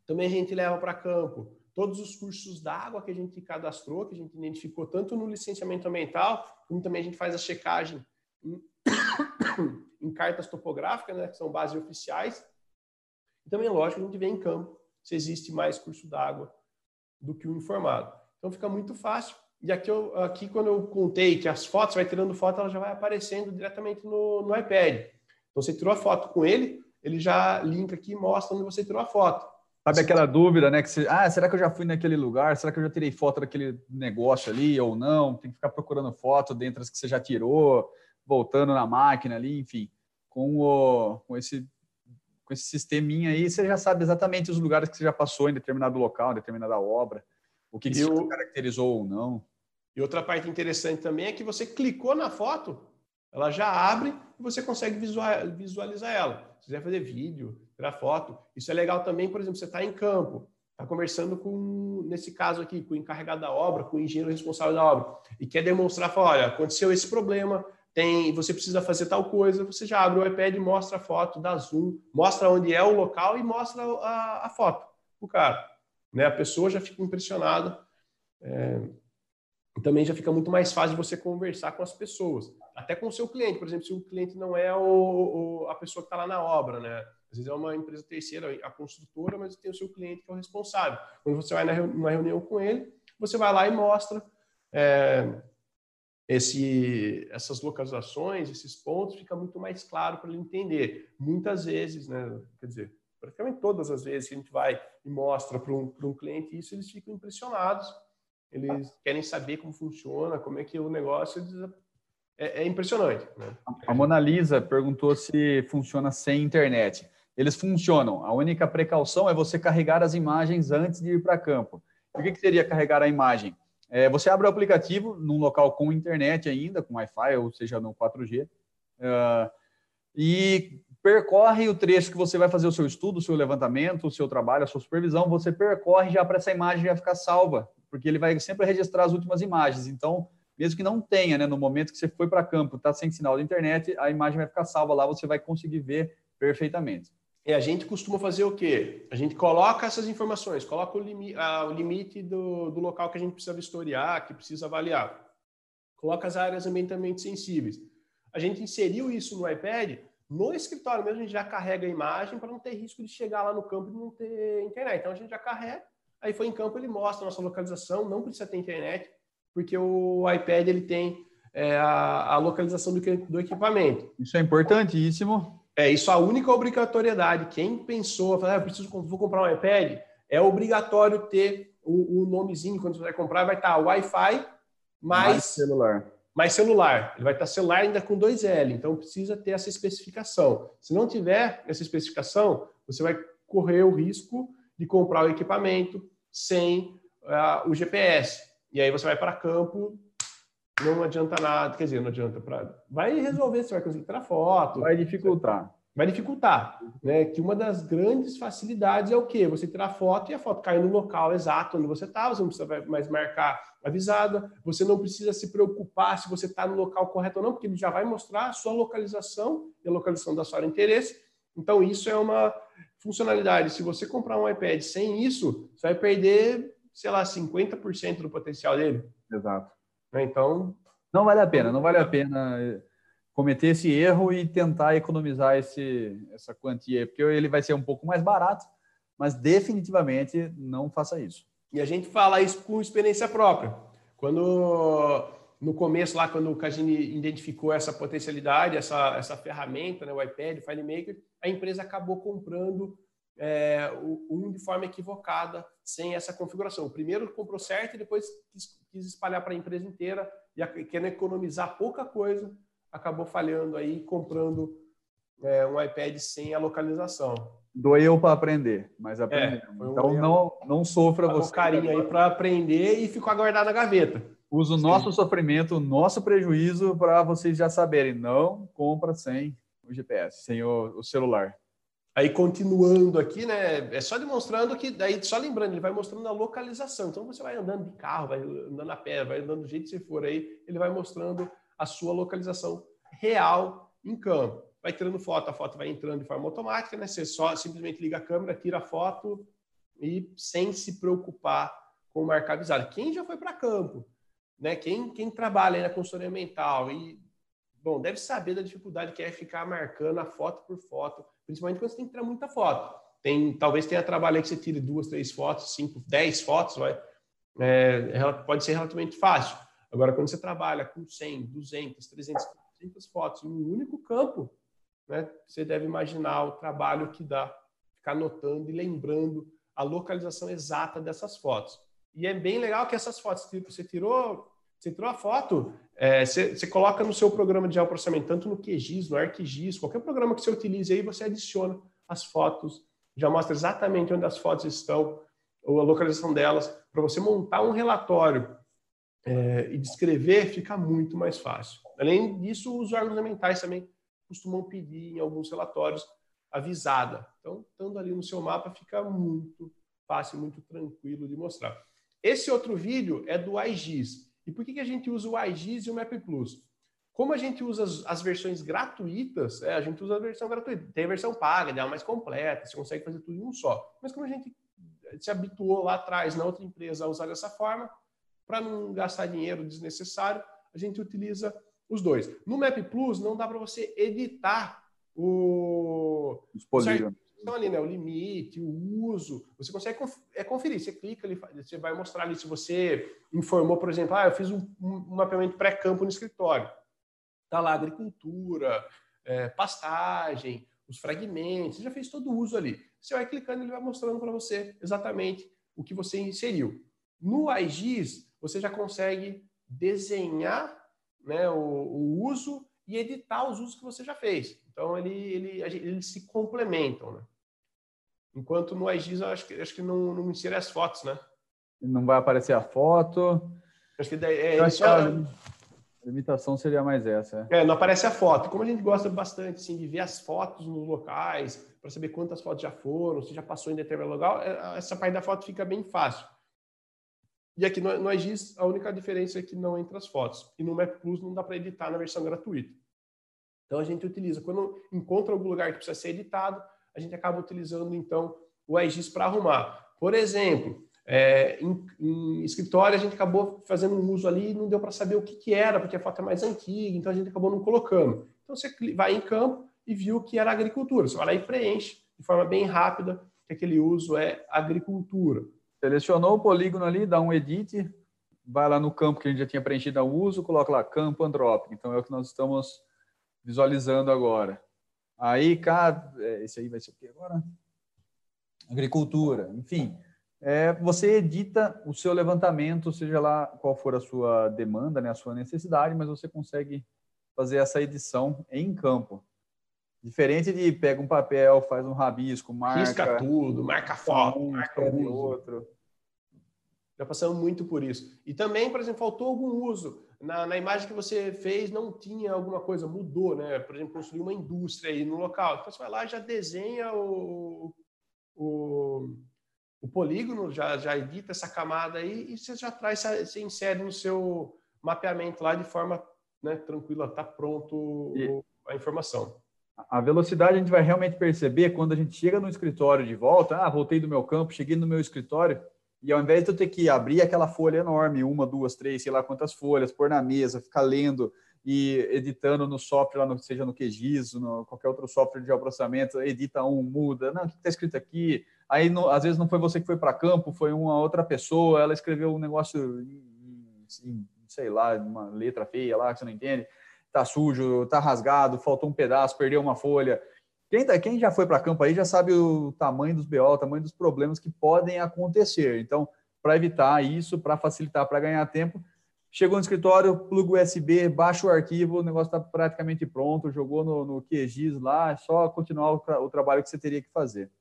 Também a gente leva para campo todos os cursos d'água que a gente cadastrou, que a gente identificou tanto no licenciamento ambiental, como também a gente faz a checagem em, (coughs) em cartas topográficas, né, que são bases oficiais. E também, lógico, a gente vê em campo se existe mais curso d'água do que o informado. Então fica muito fácil. E aqui, eu, aqui quando eu contei que as fotos, vai tirando foto, ela já vai aparecendo diretamente no, no iPad. Então você tirou a foto com ele, ele já linka aqui e mostra onde você tirou a foto. Sabe aquela dúvida, né? Que você, ah, será que eu já fui naquele lugar? Será que eu já tirei foto daquele negócio ali ou não? Tem que ficar procurando foto dentre as que você já tirou, voltando na máquina ali, enfim. Com, o, com esse com esse sisteminha aí, você já sabe exatamente os lugares que você já passou em determinado local, em determinada obra. o que, que se o... caracterizou ou não. E outra parte interessante também é que você clicou na foto, ela já abre e você consegue visualizar ela. Se quiser fazer vídeo, tirar foto, isso é legal também, por exemplo, você está em campo, está conversando com, nesse caso aqui, com o encarregado da obra, com o engenheiro responsável da obra, e quer demonstrar, fala, olha, aconteceu esse problema, tem, você precisa fazer tal coisa, você já abre o iPad, mostra a foto, dá zoom, mostra onde é o local e mostra a, a foto o cara. Né? A pessoa já fica impressionada. É, também já fica muito mais fácil você conversar com as pessoas, até com o seu cliente, por exemplo, se o cliente não é o, o a pessoa que está lá na obra, né? Às vezes é uma empresa terceira, a construtora, mas tem o seu cliente que é o responsável. Quando você vai numa reunião com ele, você vai lá e mostra é, esse, essas localizações, esses pontos, fica muito mais claro para ele entender. Muitas vezes, né? Quer dizer, praticamente todas as vezes que a gente vai e mostra para um, um cliente isso, eles ficam impressionados. Eles querem saber como funciona, como é que o negócio é, é impressionante. Né? A Mona Lisa perguntou se funciona sem internet. Eles funcionam. A única precaução é você carregar as imagens antes de ir para campo. O que, que seria carregar a imagem? É, você abre o aplicativo num local com internet ainda, com Wi-Fi, ou seja, no 4G, uh, ah, e percorre o trecho que você vai fazer o seu estudo, o seu levantamento, o seu trabalho, a sua supervisão, você percorre já para essa imagem já ficar salva, porque ele vai sempre registrar as últimas imagens. Então, mesmo que não tenha, né, no momento que você foi para campo, está sem sinal de internet, a imagem vai ficar salva lá, você vai conseguir ver perfeitamente. E a gente costuma fazer o quê? A gente coloca essas informações, coloca o, limi o limite do, do local que a gente precisa vistoriar, que precisa avaliar. Coloca as áreas ambientalmente sensíveis. A gente inseriu isso no iPad, no escritório mesmo, a gente já carrega a imagem para não ter risco de chegar lá no campo e não ter internet. Então, a gente já carrega, aí foi em campo, ele mostra a nossa localização, não precisa ter internet, porque o iPad ele tem é, a, a, localização do, do equipamento. Isso é importantíssimo. É, isso é a única obrigatoriedade. Quem pensou, falou, ah, eu preciso, vou comprar um iPad, é obrigatório ter o, o nomezinho, quando você vai comprar, vai estar Wi-Fi mais, mais celular mais celular. Ele vai estar celular ainda com dois L, então precisa ter essa especificação. Se não tiver essa especificação, você vai correr o risco de comprar o equipamento sem uh, o GPS. E aí você vai para campo, não adianta nada, quer dizer, não adianta para. Vai resolver, você vai conseguir tirar foto. Vai dificultar vai dificultar, né? Que uma das grandes facilidades é o quê? Você tirar foto e a foto cair no local exato onde você está, você não precisa mais marcar avisada, você não precisa se preocupar se você está no local correto ou não, porque ele já vai mostrar a sua localização e a localização da sua interesse. Então, isso é uma funcionalidade. Se você comprar um iPad sem isso, você vai perder, sei lá, 50% do potencial dele. Exato. Né? Então. Não vale a pena, não vale a pena cometer esse erro e tentar economizar esse, essa quantia, porque ele vai ser um pouco mais barato, mas definitivamente não faça isso. E a gente fala isso com experiência própria. Quando no começo lá, quando o Cagini identificou essa potencialidade, essa, essa ferramenta, né, o iPad, o FileMaker, a empresa acabou comprando é, um de forma equivocada, sem essa configuração. O primeiro comprou certo e depois quis, quis espalhar para a empresa inteira, e querendo economizar pouca coisa, acabou falhando aí, comprando é, um iPad sem a localização. Doeu para aprender, mas aprendeu. É, um então não, não sofra você. carinho aí para aprender e ficou aguardado na gaveta. Usa o nosso sofrimento, o nosso prejuízo para vocês já saberem. Não compra sem o GPS, sem o, o celular. Aí, continuando aqui, né? É só demonstrando que, daí, só lembrando, ele vai mostrando a localização. Então, você vai andando de carro, vai andando a pé, vai andando do jeito que você for aí, ele vai mostrando a sua localização real em campo. Vai tirando foto, a foto vai entrando de forma automática, né? Você só simplesmente liga a câmera, tira a foto e sem se preocupar com marcar avisado. Quem já foi para campo, né? Quem, quem trabalha na consultoria mental e bom, deve saber da dificuldade que é ficar marcando a foto por foto, principalmente quando você tem que tirar muita foto. Tem, talvez tenha trabalho que você tire duas, três fotos, cinco, dez fotos, vai, é, pode ser relativamente fácil. Agora, quando você trabalha com 100, 200, 300, 400 fotos em um único campo, né, você deve imaginar o trabalho que dá ficar anotando e lembrando a localização exata dessas fotos. E é bem legal que essas fotos, tipo, você tirou, você tirou a foto, é, você, você, coloca no seu programa de geoprocessamento, tanto no QGIS, no ArcGIS, qualquer programa que você utilize aí, você adiciona as fotos, já mostra exatamente onde as fotos estão, ou a localização delas, para você montar um relatório é, e descrever, fica muito mais fácil. Além disso, os órgãos ambientais também costumam pedir em alguns relatórios avisada. Então, estando ali no seu mapa, fica muito fácil, muito tranquilo de mostrar. Esse outro vídeo é do iGIS. E por que, que a gente usa o iGIS e o Map Plus? Como a gente usa as, as versões gratuitas, é, a gente usa a versão gratuita. Tem a versão paga, ela é mais completa, você consegue fazer tudo em um só. Mas como a gente se habituou lá atrás, na outra empresa, a usar dessa forma, para não gastar dinheiro desnecessário, a gente utiliza os dois. No Map Plus, não dá para você editar o, os polígonos. Então, ali, né, o limite, o uso, você consegue é conferir. Você clica ali, você vai mostrar ali se você informou, por exemplo, ah, eu fiz um, um mapeamento pré-campo no escritório. Está lá agricultura, é, pastagem, os fragmentos, você já fez todo o uso ali. Você vai clicando, ele vai mostrando para você exatamente o que você inseriu. No iGIS, você já consegue desenhar né, o, o uso e editar os usos que você já fez. Então, ele, ele, eles se complementam. Né? Enquanto no iGIS, eu acho que, acho que não, não insere as fotos, né? Não vai aparecer a foto. Acho que daí, é, só... a limitação seria mais essa. É. é, não aparece a foto. Como a gente gosta bastante assim, de ver as fotos nos locais, para saber quantas fotos já foram, se já passou em determinado lugar, é, essa parte da foto fica bem fácil. E aqui no, no iGIS, a única diferença é que não entra as fotos. E no Map Plus não dá para editar na versão gratuita. Então a gente utiliza. Quando encontra algum lugar que precisa ser editado, a gente acaba utilizando então o iGIS para arrumar. Por exemplo, é, em, em, escritório a gente acabou fazendo um uso ali e não deu para saber o que, que era, porque a foto é mais antiga, então a gente acabou não colocando. Então você vai em campo e viu que era agricultura. Você vai lá e preenche de forma bem rápida que aquele uso é agricultura. Selecionou o polígono ali, dá um edit, vai lá no campo que a gente já tinha preenchido o uso, coloca lá campo Androp. Então é o que nós estamos visualizando agora. Aí, cara, é, esse aí vai ser o que agora? Agricultura, enfim. É, você edita o seu levantamento, seja lá qual for a sua demanda, né, a sua necessidade, mas você consegue fazer essa edição em campo. Diferente de pega um papel, faz um rabisco, marca. Risca tudo, marca foto, um, marca um outro. Já passamos muito por isso. E também, por exemplo, faltou algum uso na, na, imagem que você fez não tinha alguma coisa, mudou, né? Por exemplo, construir uma indústria aí no local. Então você vai lá, já desenha o, o, o polígono, já, já edita essa camada aí e você já traz, você insere no seu mapeamento lá de forma né, tranquila, está pronto e a informação. A velocidade a gente vai realmente perceber quando a gente chega no escritório de volta. Ah, voltei do meu campo, cheguei no meu escritório e ao invés de eu ter que abrir aquela folha enorme, uma, duas, três, sei lá quantas folhas, pôr na mesa, ficar lendo e editando no software, no, seja no QGIS, no qualquer outro software de processamento, edita um, muda, não, o que está escrito aqui? Aí, às vezes, não foi você que foi para campo, foi uma outra pessoa, ela escreveu um negócio, sei lá, uma letra feia lá, que você não entende, tá sujo, tá rasgado, faltou um pedaço, perdeu uma folha. Quem, tá, quem já foi para campo aí já sabe o tamanho dos BO, o tamanho dos problemas que podem acontecer. Então, para evitar isso, para facilitar, para ganhar tempo, chegou no escritório, pluga USB, baixa o arquivo, o negócio está praticamente pronto, jogou no, no QGIS lá, é só continuar o, o, trabalho que você teria que fazer.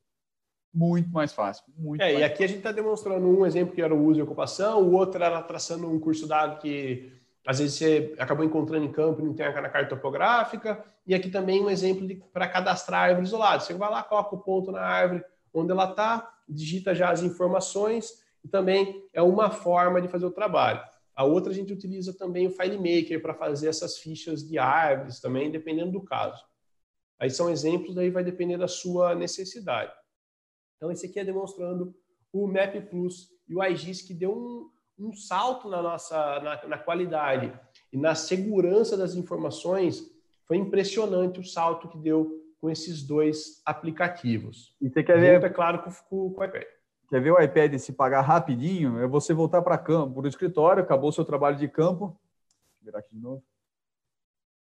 Muito mais fácil. Muito é, mais e aqui fácil. a gente está demonstrando um exemplo que era o uso e ocupação, o outro era traçando um curso dado que às vezes você acabou encontrando em campo e não tem na carta topográfica. E aqui também um exemplo para cadastrar árvore isolada. Você vai lá, coloca o ponto na árvore onde ela está, digita já as informações e também é uma forma de fazer o trabalho. A outra a gente utiliza também o FileMaker para fazer essas fichas de árvores também, dependendo do caso. Aí são exemplos, daí vai depender da sua necessidade. Então esse aqui é demonstrando o Map Plus e o iGIS que deu um, um salto na nossa na, na, qualidade e na segurança das informações. Foi impressionante o salto que deu com esses dois aplicativos. E você quer ver? é claro, com, com, com o iPad. Quer ver o iPad se pagar rapidinho? É você voltar para campo, para o escritório, acabou o seu trabalho de campo. Deixa eu virar aqui de novo.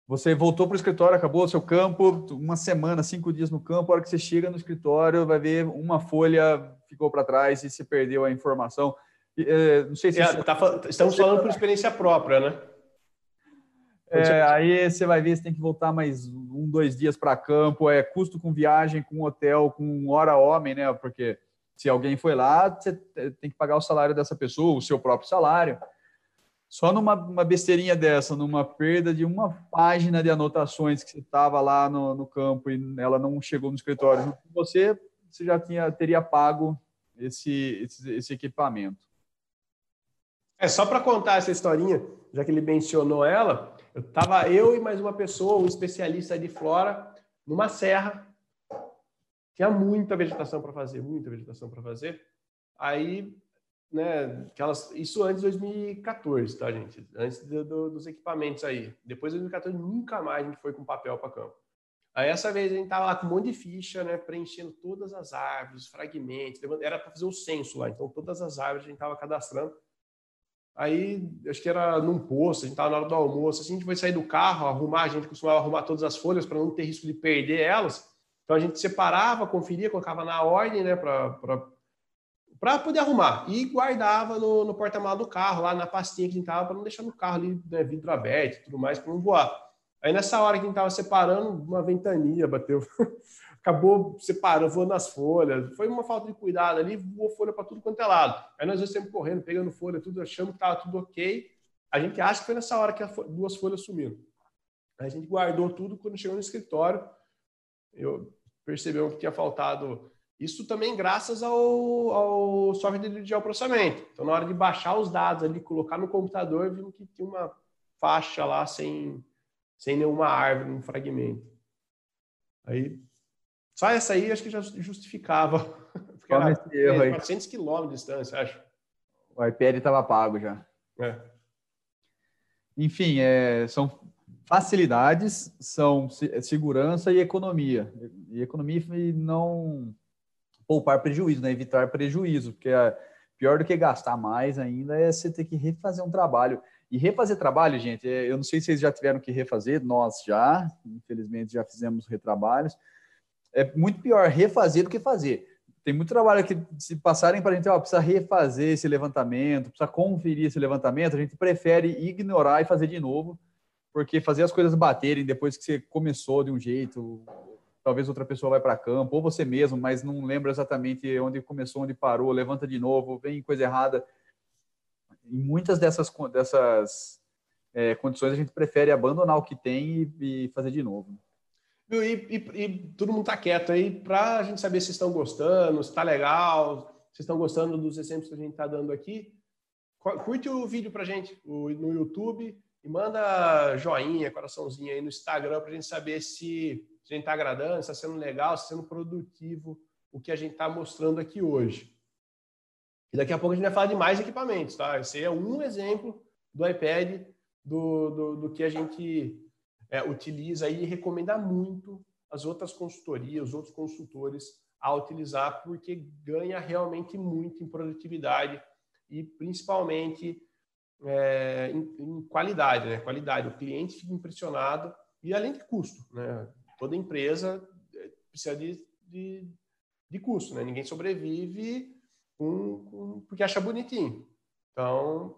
Você voltou para o escritório, acabou o seu campo, uma semana, cinco dias no campo. A hora que você chega no escritório, vai ver uma folha ficou para trás e se perdeu a informação. É, não sei se. É, tá, estamos falando por experiência própria, né? É, aí você vai ver, você tem que voltar mais um, dois dias para campo, é custo com viagem, com hotel, com hora homem, né? Porque Se alguém foi lá, você tem que pagar o salário dessa pessoa, o seu próprio salário. Só numa uma besteirinha dessa, numa perda de uma página de anotações que você estava lá no, no, campo e ela não chegou no escritório, você, você já tinha, teria pago esse, esse, esse equipamento. É só para contar essa historinha, já que ele mencionou ela, eu tava eu e mais uma pessoa, um especialista de flora, numa serra. Tinha muita vegetação para fazer, muita vegetação para fazer. Aí, né, aquelas, isso antes de 2014, tá, gente? Antes do, do, dos equipamentos aí. Depois de 2014, nunca mais a gente foi com papel para campo. Aí essa vez a gente tava lá com um monte de ficha, né, preenchendo todas as árvores, fragmentos, era para fazer um censo lá, então todas as árvores a gente tava cadastrando. Aí, acho que era num posto, a gente tava na hora do almoço, assim, a gente foi sair do carro, arrumar, a gente costumava arrumar todas as folhas para não ter risco de perder elas. Então a gente separava, conferia, colocava na ordem, né, para poder arrumar. E guardava no, no porta-malas do carro, lá na pastinha que a gente tava, para não deixar no carro ali, né, vidro aberto e tudo mais, para não voar. Aí nessa hora que a gente estava separando, uma ventania bateu, (laughs) acabou separando, voando as folhas. Foi uma falta de cuidado ali, voou folha para tudo quanto é lado. Aí nós estamos correndo, pegando folha, tudo, achamos que estava tudo ok. A gente acha que foi nessa hora que duas folhas sumiram. Aí a gente guardou tudo, quando chegou no escritório, eu percebeu que tinha faltado isso também graças ao, ao software de geoprocessamento. Então, na hora de baixar os dados ali, colocar no computador, vimos que tinha uma faixa lá sem, sem nenhuma árvore, um fragmento. Aí, só essa aí acho que já justificava. (laughs) Porque era erro 400 quilômetros de distância, acho. O iPad estava pago já. É. Enfim, é, são facilidades, são segurança e economia. E economia e não poupar prejuízo, né? evitar prejuízo, porque é pior do que gastar mais ainda é você ter que refazer um trabalho. E refazer trabalho, gente, é, eu não sei se vocês já tiveram que refazer, nós já, infelizmente já fizemos retrabalhos. É muito pior refazer do que fazer. Tem muito trabalho que, se passarem para a gente, ó, precisa refazer esse levantamento, precisa conferir esse levantamento, a gente prefere ignorar e fazer de novo, porque fazer as coisas baterem depois que você começou de um jeito, talvez outra pessoa vai para campo, ou você mesmo, mas não lembra exatamente onde começou, onde parou, levanta de novo, vem coisa errada em muitas dessas, dessas é, condições, a gente prefere abandonar o que tem e, e fazer de novo. E, e, e todo mundo está quieto aí para a gente saber se estão gostando, se está legal, se estão gostando dos exemplos que a gente está dando aqui. Curte o vídeo para a gente no YouTube e manda joinha, coraçãozinho aí no Instagram para a gente saber se a gente está agradando, se está sendo legal, se está sendo produtivo o que a gente está mostrando aqui hoje. E daqui a pouco a gente vai falar de mais equipamentos, tá? Esse é um exemplo do iPad, do, do, do que a gente é, utiliza e recomenda muito as outras consultorias, os outros consultores a utilizar, porque ganha realmente muito em produtividade e principalmente é, em, em, qualidade, né? Qualidade. O cliente fica impressionado e além de custo, né? Toda empresa é, precisa de, de, de custo, né? Ninguém sobrevive com, com, porque acha bonitinho. Então,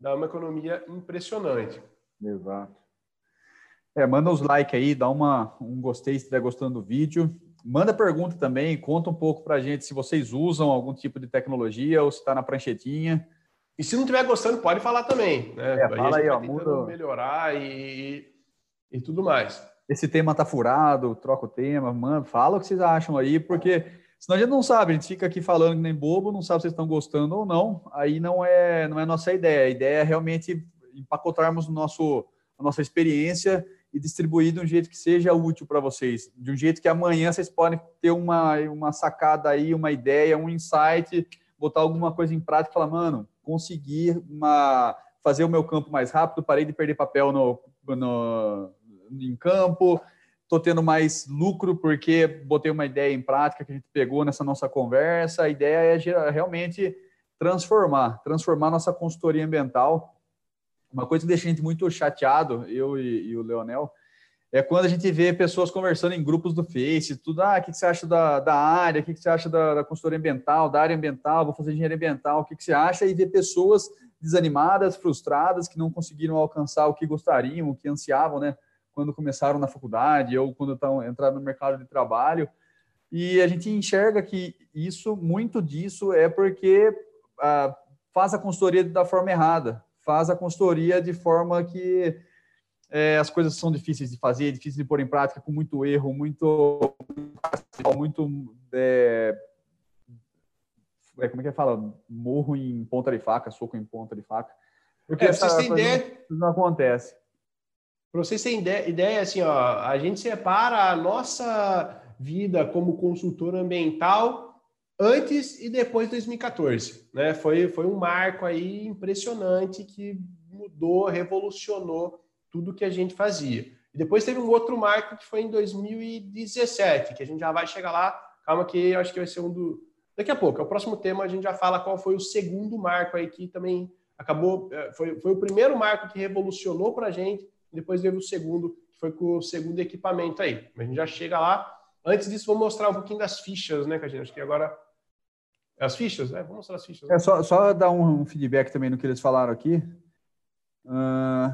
dá uma economia impressionante. Exato. É, manda os like aí, dá uma, um gostei se estiver gostando do vídeo. Manda pergunta também, conta um pouco para a gente se vocês usam algum tipo de tecnologia ou se está na pranchetinha. E se não estiver gostando, pode falar também. Né? É, fala aí, ó, muda... melhorar e, e tudo mais. Esse tema tá furado, troca o tema, manda, fala o que vocês acham aí, porque Senão a gente não sabe, a gente fica aqui falando que nem bobo, não sabe se estão gostando ou não. Aí não é, não é nossa ideia. A ideia é realmente empacotarmos o nosso, a nossa experiência e distribuir de um jeito que seja útil para vocês. De um jeito que amanhã vocês podem ter uma, uma sacada aí, uma ideia, um insight, botar alguma coisa em prática e falar, mano, conseguir uma, fazer o meu campo mais rápido, parei de perder papel no, no, em campo, estou tendo mais lucro porque botei uma ideia em prática que a gente pegou nessa nossa conversa. A ideia é realmente transformar, transformar nossa consultoria ambiental. Uma coisa que deixa a gente muito chateado, eu e, e o Leonel, é quando a gente vê pessoas conversando em grupos do Face, tudo, ah, o que, você acha da, da área, o que, você acha da, da, consultoria ambiental, da área ambiental, vou fazer engenharia ambiental, o que, que você acha, e ver pessoas desanimadas, frustradas, que não conseguiram alcançar o que gostariam, o que ansiavam, né? Quando começaram na faculdade ou quando estão entrando no mercado de trabalho. E a gente enxerga que isso, muito disso é porque ah, faz a consultoria da forma errada, faz a consultoria de forma que é, as coisas são difíceis de fazer, difíceis de pôr em prática, com muito erro, muito, muito é, é, como é que fala? Morro em ponta de faca, soco em ponta de faca. Porque é, essa vocês ideia, não acontece. Para vocês terem ideia, assim, ó, a gente separa a nossa vida como consultor ambiental antes e depois de 2014. Né? Foi, foi um marco aí impressionante que mudou, revolucionou tudo que a gente fazia. E depois teve um outro marco que foi em 2017, que a gente já vai chegar lá. Calma que eu acho que vai ser um do... Daqui a pouco, é o próximo tema, a gente já fala qual foi o segundo marco aí que também acabou... É, foi, foi o primeiro marco que revolucionou para a gente, depois teve o segundo, que foi com o segundo equipamento aí. A gente já chega lá. Antes disso, vou mostrar um pouquinho das fichas, né, gente acho que agora as fichas, né? Vamos mostrar as fichas. É só, só dar um feedback também no que eles falaram aqui. Uh,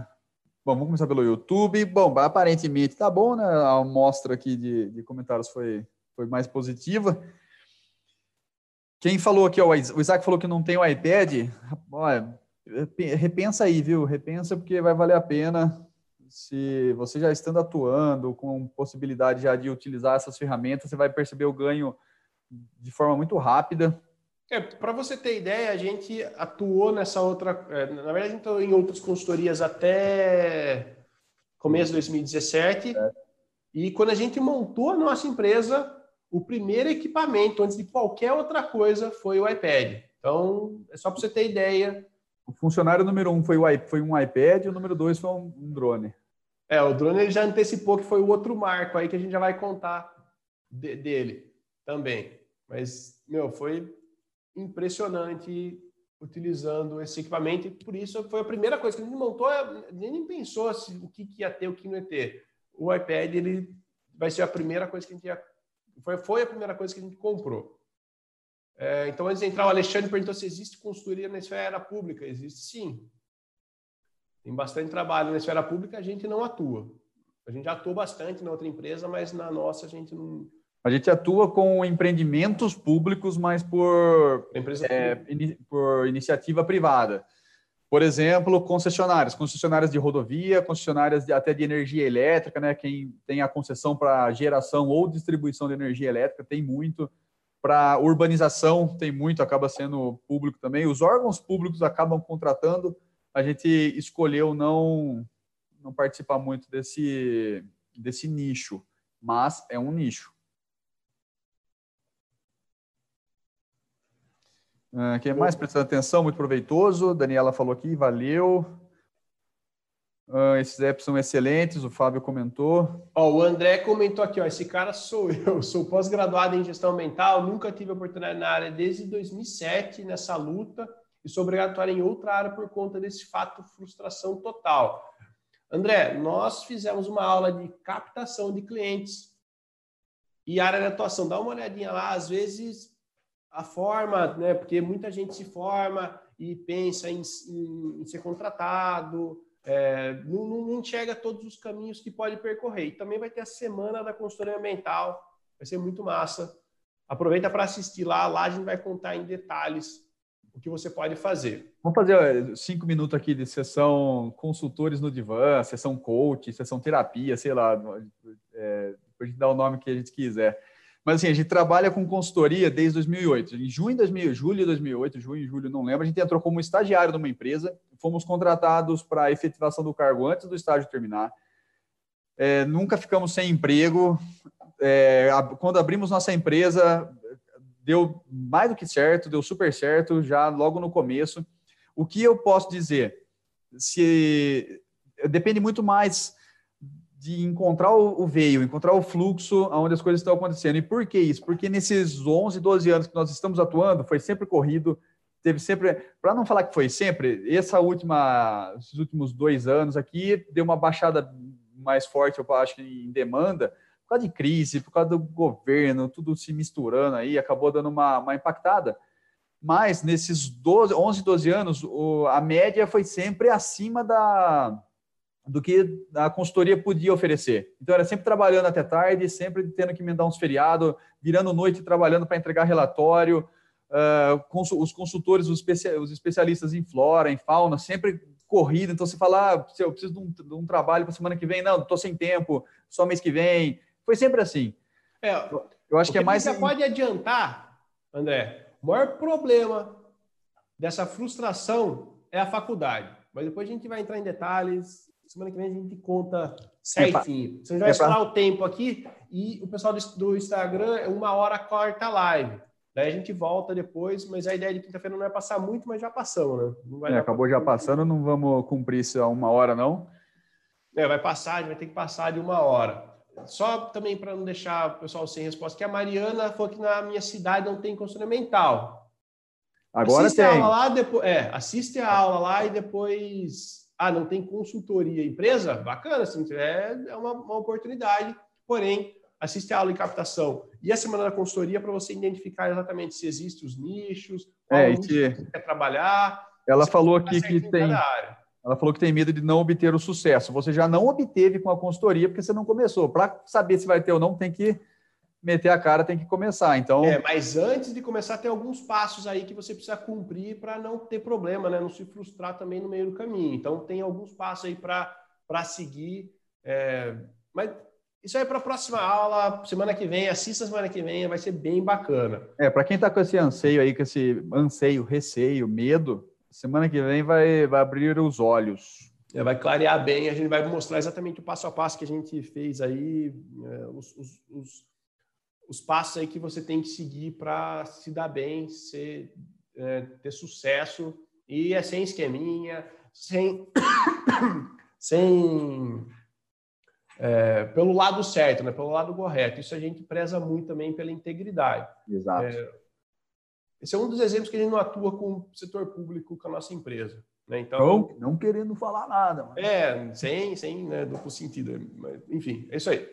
bom, vamos começar pelo YouTube. Bom, aparentemente tá bom, né? A amostra aqui de, de comentários foi, foi mais positiva. Quem falou aqui, ó, o Isaac falou que não tem o iPad. Olha, repensa aí, viu? Repensa porque vai valer a pena. Se você já estando atuando com possibilidade já de utilizar essas ferramentas, você vai perceber o ganho de forma muito rápida. É, para você ter ideia, a gente atuou nessa outra. É, na verdade, a gente atuou em outras consultorias até começo de 2017. É. E quando a gente montou a nossa empresa, o primeiro equipamento, antes de qualquer outra coisa, foi o iPad. Então, é só para você ter ideia. O funcionário número um foi, o, foi um iPad e o número dois foi um, um drone. É, o drone ele já antecipou que foi o outro marco aí que a gente já vai contar de, dele também. Mas, meu, foi impressionante utilizando esse equipamento e por isso foi a primeira coisa que a gente montou, nem pensou se, o que, que ia ter, o que não ia ter. O iPad ele vai ser a primeira coisa que a gente ia, foi, foi a primeira coisa que a gente comprou. É, então, antes de entrar, o Alexandre perguntou se existe consultoria na esfera pública. Existe sim. Tem bastante trabalho na esfera pública, a gente não atua. A gente atua bastante na outra empresa, mas na nossa a gente não, a gente atua com empreendimentos públicos, mas por, é, por iniciativa privada. Por exemplo, concessionárias, concessionárias de rodovia, concessionárias de, até de energia elétrica, né? Quem tem a concessão para geração ou distribuição de energia elétrica tem muito. Para urbanização tem muito, acaba sendo público também. Os órgãos públicos acabam contratando. A gente escolheu não não participar muito desse desse nicho, mas é um nicho. Uh, quem mais prestando atenção, muito proveitoso. Daniela falou aqui, valeu. Uh, esses apps são excelentes, o Fábio comentou. O André comentou aqui, ó, esse cara sou eu, sou pós-graduado em gestão ambiental, nunca tive oportunidade na área desde 2007 nessa luta e a atuar em outra área por conta desse fato frustração total. André, nós fizemos uma aula de captação de clientes e área de atuação. Dá uma olhadinha lá, às vezes a forma, né? Porque muita gente se forma e pensa em, em, em ser contratado, é, não, não, enxerga todos os caminhos que pode percorrer. E também vai ter a semana da consultoria ambiental, vai ser muito massa. Aproveita para assistir lá, lá a gente vai contar em detalhes o que você pode fazer. Vamos fazer cinco minutos aqui de sessão consultores no divã, sessão coach, sessão terapia, sei lá, é, depois de dar o nome que a gente quiser. Mas assim, a gente trabalha com consultoria desde 2008. Em junho de 2000, julho de 2008, junho e julho, não lembro, a gente entrou como estagiário numa empresa, fomos contratados para a efetivação do cargo antes do estágio terminar. É, nunca ficamos sem emprego. É, quando abrimos nossa empresa, deu mais do que certo, deu super certo, já logo no começo. O que eu posso dizer? Se depende muito mais de encontrar o, veio, encontrar o fluxo onde as coisas estão acontecendo. E por que isso? Porque nesses 11, 12 anos que nós estamos atuando, foi sempre corrido, teve sempre, para não falar que foi sempre, essa última, esses últimos dois anos aqui deu uma baixada mais forte, eu acho em demanda, causa de crise, por causa do governo, tudo se misturando aí, acabou dando uma, uma impactada. Mas nesses 12, 11, 12 anos, o, a média foi sempre acima da, do que a consultoria podia oferecer. Então, era sempre trabalhando até tarde, sempre tendo que emendar uns feriados, virando noite trabalhando para entregar relatório. Uh, os consultores, os, especialistas em flora, em fauna, sempre corrida. Então, você fala, ah, eu preciso de um, de um trabalho para semana que vem. Não, estou sem tempo, só mês que vem. Foi sempre assim. É, eu acho que, é mais. Você pode adiantar, André, o maior problema dessa frustração é a faculdade. Mas depois a gente vai entrar em detalhes Semana que vem a gente conta certinho. Você vai é esperar o tempo aqui e o pessoal do, Instagram é uma hora corta a live. Daí a gente volta depois, mas a ideia de quinta-feira não é passar muito, mas já passamos, né? É, acabou já passando, não vamos cumprir isso a uma hora, não? É, vai passar, a gente vai ter que passar de uma hora. Só também para não deixar o pessoal sem resposta, que a Mariana falou que na minha cidade não tem consultoria mental. Agora assiste tem. A aula lá, depois, é, assiste a aula lá e depois ah, não tem consultoria empresa? Bacana, não tiver, é uma, uma oportunidade. Porém, assiste a aula em captação e a semana da consultoria para você identificar exatamente se existem os nichos, qual é, nicho que você quer trabalhar. Ela falou aqui que tem. Ela falou que tem medo de não obter o sucesso. Você já não obteve com a consultoria porque você não começou. Para saber se vai ter ou não, tem que meter a cara tem que começar. Então, é, mas antes de começar tem alguns passos aí que você precisa cumprir para não ter problema, né? Não se frustrar também no meio do caminho. Então tem alguns passos aí para seguir. É, mas isso aí para a próxima aula, semana que vem, assista semana que vem, vai ser bem bacana. É, para quem está com esse anseio aí, com esse anseio, receio, medo, semana que vem vai, vai abrir os olhos. É, vai clarear bem, a gente vai mostrar exatamente o passo a passo que a gente fez aí, é, os, os, os os passos aí que você tem que seguir para se dar bem, ser, é, ter sucesso e é sem esqueminha, sem (coughs) sem é, pelo lado certo, né? Pelo lado correto. Isso a gente preza muito também pela integridade. Exato. É, esse é um dos exemplos que a gente não atua com o setor público com a nossa empresa. Né? Então, não, não querendo falar nada. Mas... É, sem, sem né, duplo sentido. Mas, enfim, é isso aí.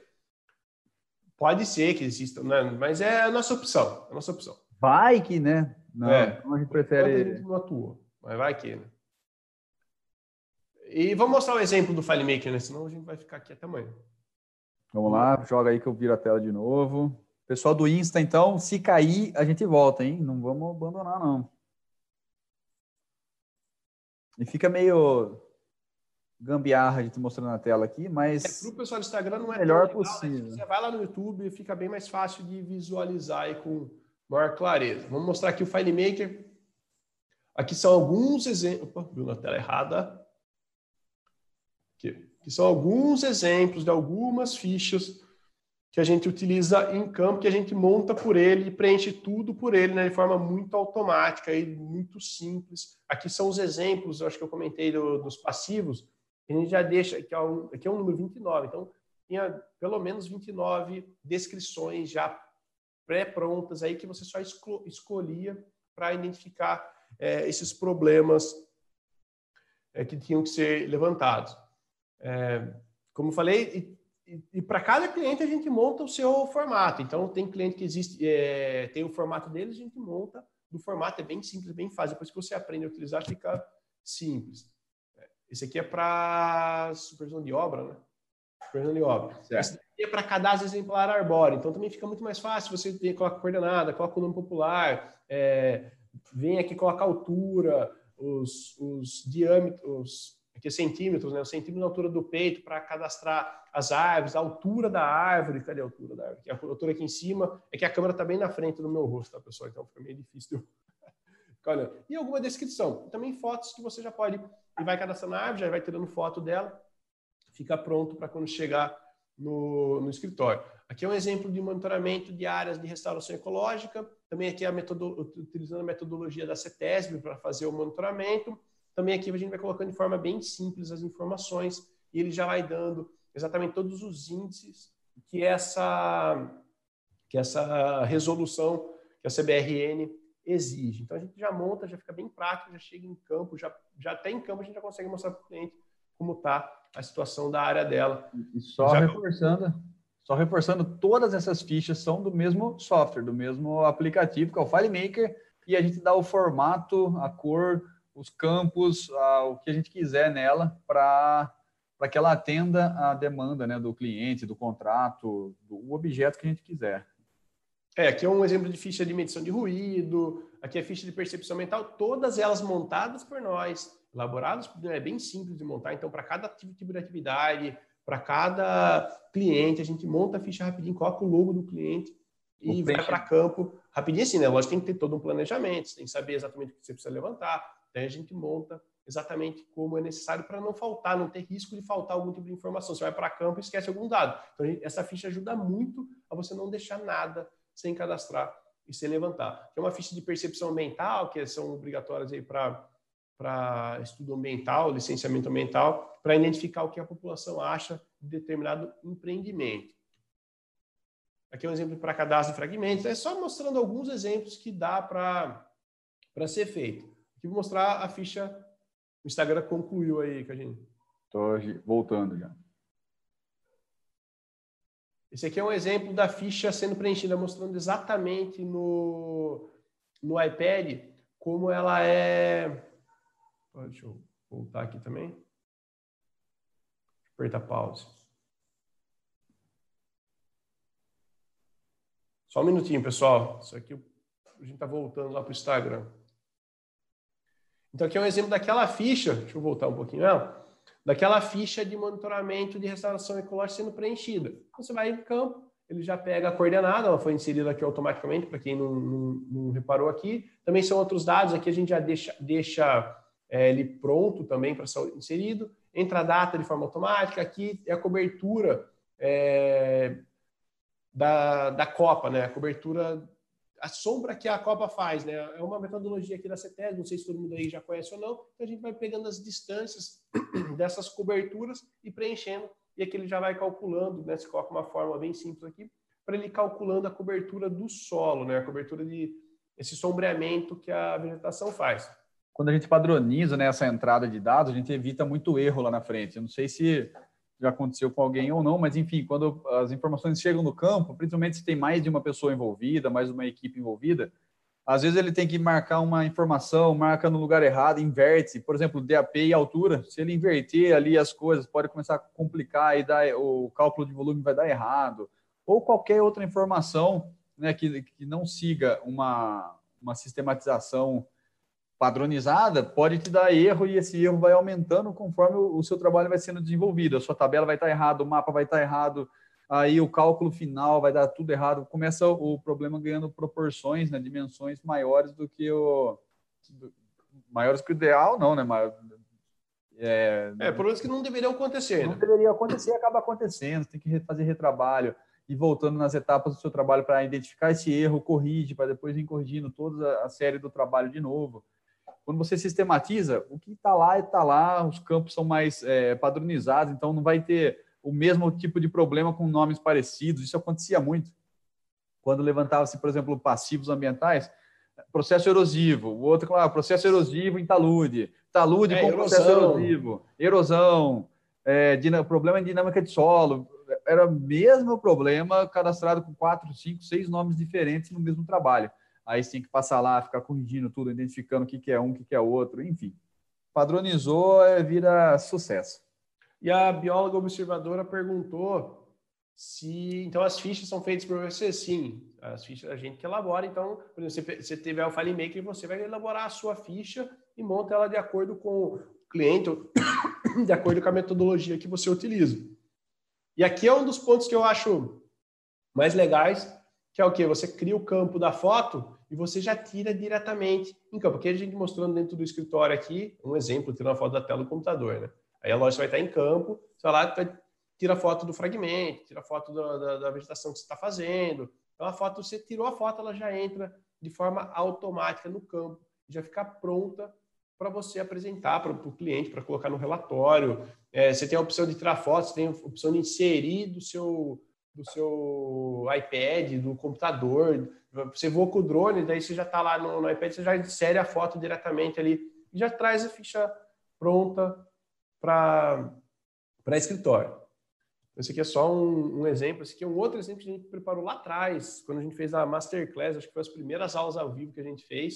Pode ser que exista, né? mas é a nossa opção. A nossa opção. Vai que, né? Não, é. Então a gente prefere. A gente não atua, mas vai que, né? E vamos mostrar o exemplo do FileMaker, né? Senão a gente vai ficar aqui até amanhã. Vamos lá, joga aí que eu viro a tela de novo. Pessoal do Insta, então, se cair, a gente volta, hein? Não vamos abandonar, não. E fica meio gambiarra a gente mostrando na tela aqui, mas. É, para o pessoal do Instagram não é melhor legal, né? possível. Você vai lá no YouTube e fica bem mais fácil de visualizar aí com maior clareza. Vamos mostrar aqui o FileMaker. Aqui são alguns exemplos. Opa, viu na tela errada. Aqui. aqui são alguns exemplos de algumas fichas que a gente utiliza em campo, que a gente monta por ele e preenche tudo por ele, né, de forma muito automática e muito simples. Aqui são os exemplos, eu acho que eu comentei do, dos passivos, a gente já deixa, que é um, aqui é um número 29, então tinha pelo menos 29 descrições já pré-prontas aí que você só esco, escolhia para identificar é, esses problemas é, que tinham que ser levantados. É, como falei, e, para cada cliente a gente monta o seu formato. Então, tem cliente que existe, é, tem o formato deles, a gente monta do formato, é bem simples, bem fácil. Depois que você aprende a utilizar, fica simples. Esse aqui é para supervisão de obra, né? Supervisão de obra. Certo. Esse aqui é para cadastro exemplar arbóreo. Então também fica muito mais fácil. Você ter, coloca coordenada, coloca o nome popular, é, vem aqui, coloca a altura, os, os diâmetros, aqui é centímetros, né? O centímetro na altura do peito para cadastrar as árvores, a altura da árvore. Cadê a altura da árvore? A altura aqui em cima. É que a câmera está bem na frente do meu rosto, tá, pessoal? Então fica meio difícil. (laughs) Olha, e alguma descrição. Também fotos que você já pode e vai cadastrando a árvore, já vai tirando foto dela, fica pronto para quando chegar no, no, escritório. Aqui é um exemplo de monitoramento de áreas de restauração ecológica, também aqui é a metodo, utilizando a metodologia da CETESB para fazer o monitoramento. Também aqui a gente vai colocando de forma bem simples as informações e ele já vai dando exatamente todos os índices que essa, que essa resolução, que a CBRN exige. Então a gente já monta, já fica bem prático, já chega em campo, já, já até em campo a gente já consegue mostrar para o cliente como está a situação da área dela. E só já... reforçando, só reforçando, todas essas fichas são do mesmo software, do mesmo aplicativo, que é o FileMaker, e a gente dá o formato, a cor, os campos, a, o que a gente quiser nela para para que ela atenda a demanda né, do cliente, do contrato, do objeto que a gente quiser. É, aqui é um exemplo de ficha de medição de ruído, aqui é ficha de percepção mental, todas elas montadas por nós, elaboradas, é bem simples de montar, então para cada tipo de atividade, para cada cliente, a gente monta a ficha rapidinho, coloca o logo do cliente e vai para campo rapidinho assim, né? Lógico, tem que ter todo um planejamento, você tem que saber exatamente o que você precisa levantar, daí a gente monta exatamente como é necessário para não faltar, não ter risco de faltar algum tipo de informação. Você vai para campo e esquece algum dado. Então, essa ficha ajuda muito a você não deixar nada sem cadastrar e sem levantar. Tem uma ficha de percepção ambiental, que são obrigatórias aí para para estudo ambiental, licenciamento ambiental, para identificar o que a população acha de determinado empreendimento. Aqui é um exemplo para cadastro de fragmentos. É só mostrando alguns exemplos que dá para ser feito. Aqui vou mostrar a ficha. O Instagram concluiu aí, Cadinho. Estou voltando já. Esse aqui é um exemplo da ficha sendo preenchida, mostrando exatamente no, no iPad como ela é. Deixa eu voltar aqui também. Aperta pause. Só um minutinho, pessoal. Isso aqui a gente está voltando lá para o Instagram. Então, aqui é um exemplo daquela ficha. Deixa eu voltar um pouquinho ela. Daquela ficha de monitoramento de restauração ecológica sendo preenchida. Você vai em campo, ele já pega a coordenada, ela foi inserida aqui automaticamente, para quem não, não, não, reparou aqui. Também são outros dados, aqui a gente já deixa, deixa é, ele pronto também para ser inserido. Entra a data de forma automática, aqui é a cobertura é, da, da Copa, né? A cobertura, a sombra que a Copa faz, né? É uma metodologia aqui da CETES, não sei se todo mundo aí já conhece ou não. Então a gente vai pegando as distâncias (clears throat) dessas coberturas e preenchendo, e aqui ele já vai calculando, né? Se coloca uma forma bem simples aqui, para ele calculando a cobertura do solo, né? A cobertura de esse sombreamento que a vegetação faz. Quando a gente padroniza né, essa entrada de dados, a gente evita muito erro lá na frente. Eu não sei se já aconteceu com alguém ou não, mas enfim, quando as informações chegam no campo, principalmente se tem mais de uma pessoa envolvida, mais uma equipe envolvida, às vezes ele tem que marcar uma informação, marca no lugar errado, inverte, por exemplo, DAP e altura. Se ele inverter ali as coisas, pode começar a complicar e dar, o cálculo de volume vai dar errado. Ou qualquer outra informação né, que, que não siga uma, uma sistematização padronizada pode te dar erro e esse erro vai aumentando conforme o, seu trabalho vai sendo desenvolvido. A sua tabela vai estar errada, o mapa vai estar errado, aí o cálculo final vai dar tudo errado. Começa o problema ganhando proporções, né, dimensões maiores do que o maiores que o ideal, não, né? Mas, é, é problemas que não deveriam acontecer. Não né? deveria acontecer, acaba acontecendo. Tem que fazer retrabalho e voltando nas etapas do seu trabalho para identificar esse erro, corrige, para depois ir corrigindo toda a série do trabalho de novo. Quando você sistematiza, o que está lá está lá, os campos são mais é, padronizados, então não vai ter o mesmo tipo de problema com nomes parecidos. Isso acontecia muito. Quando levantava-se, por exemplo, passivos ambientais, processo erosivo, o outro, claro, processo erosivo em talude, talude é, com erosão. processo erosivo, erosão, é, problema em dinâmica de solo. Era o mesmo problema cadastrado com quatro, cinco, seis nomes diferentes no mesmo trabalho aí você tem que passar lá, ficar corrigindo tudo, identificando o que, que é um, o que, que é outro, enfim. Padronizou, é, vira sucesso. E a bióloga observadora perguntou se então as fichas são feitas por você, sim. As fichas a gente que elabora, então, por exemplo, você, você tiver o FileMaker, você vai elaborar a sua ficha e monta ela de acordo com o cliente, (coughs) de acordo com a metodologia que você utiliza. E aqui é um dos pontos que eu acho mais legais, que é o que? Você cria o campo da foto e você já tira diretamente em campo. Aqui a gente mostrando dentro do escritório aqui, um exemplo, tirando a foto da tela do computador, né? Aí a loja vai estar em campo, vai lá, tira a foto do fragmento, tira a foto da, da, da vegetação que você está fazendo. Então a foto, você tirou a foto, ela já entra de forma automática no campo, já fica pronta para você apresentar para o cliente, para colocar no relatório. É, você tem a opção de tirar fotos, você tem a opção de inserir do seu do seu iPad, do computador. Você voa com o drone, daí você já está lá no, no, iPad, você já insere a foto diretamente ali e já traz a ficha pronta para escritório. Esse aqui é só um, um, exemplo. Esse aqui é um outro exemplo que a gente preparou lá atrás, quando a gente fez a Masterclass, acho que foi as primeiras aulas ao vivo que a gente fez.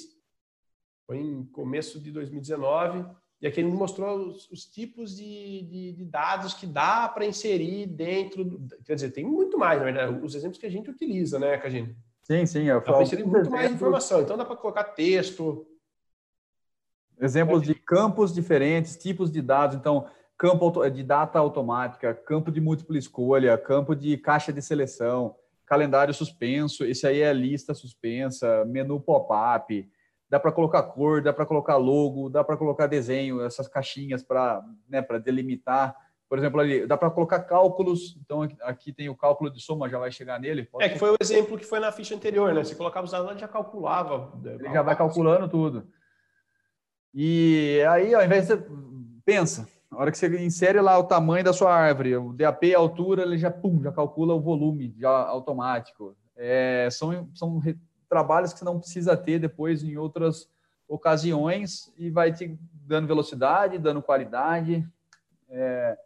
Foi em começo de 2019. E aqui ele mostrou os, os tipos de, de, de, dados que dá para inserir dentro. Quer dizer, tem muito mais, na verdade, os exemplos que a gente utiliza, né, Cagine? Sim, sim. Eu dá para inserir muito exemplos... mais informação. Então, dá para colocar texto. Exemplos de campos diferentes, tipos de dados. Então, campo de data automática, campo de múltipla escolha, campo de caixa de seleção, calendário suspenso. Esse aí é lista suspensa, menu pop-up dá para colocar cor, dá para colocar logo, dá para colocar desenho, essas caixinhas para né, delimitar. Por exemplo, ali, dá para colocar cálculos. Então, aqui tem o cálculo de soma, já vai chegar nele. Pode é, que foi o exemplo que foi na ficha anterior, né? Você colocava os dados lá, já calculava. Ele já vai calculando tudo. E aí, ao invés de você... Pensa, na hora que você insere lá o tamanho da sua árvore, o DAP, a altura, ele já, pum, já calcula o volume, já automático. É, são, são trabalhos que você não precisa ter depois em outras ocasiões e vai te dando velocidade, dando qualidade. É...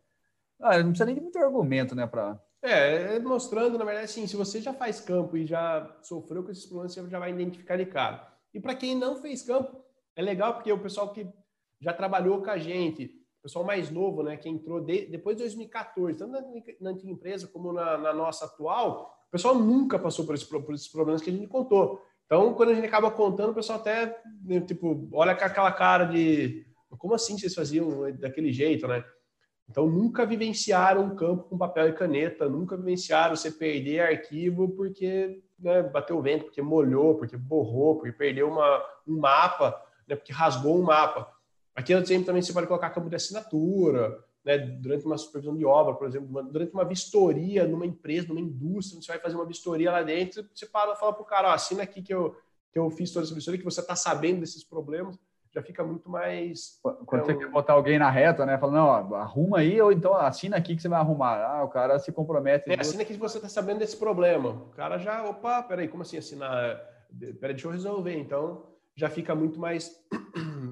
Ah, não precisa nem de muito argumento, né, para é, é, mostrando, na verdade, assim, se você já faz campo e já sofreu com esses problemas, você já vai identificar de cara. E para quem não fez campo, é legal porque o pessoal que já trabalhou com a gente, o pessoal mais novo, né, que entrou de, depois de 2014, tanto na, na antiga empresa como na, na nossa atual, o pessoal nunca passou por, esse, por esses problemas que a gente contou. Então, quando a gente acaba contando, o pessoal até, né, tipo, olha com aquela cara de como assim vocês faziam daquele jeito, né? Então, nunca vivenciaram um campo com papel e caneta, nunca vivenciaram você perder arquivo porque né, bateu o vento, porque molhou, porque borrou, porque perdeu uma, um mapa, né, porque rasgou um mapa. Aqui no exemplo também você pode colocar campo de assinatura, né, durante uma supervisão de obra, por exemplo, uma, durante uma vistoria numa empresa, numa indústria, você vai fazer uma vistoria lá dentro, você para fala para o cara, ó, assina aqui que eu, que eu fiz toda essa vistoria, que você está sabendo desses problemas, já fica muito mais... Quando é, você um... quer botar alguém na reta, né, fala, não, ó, arruma aí, ou então assina aqui que você vai arrumar. Ah, o cara se compromete. É, assina aqui que você está sabendo desse problema. O cara já, opa, peraí, como assim assinar? Peraí, deixa eu resolver. Então, já fica muito mais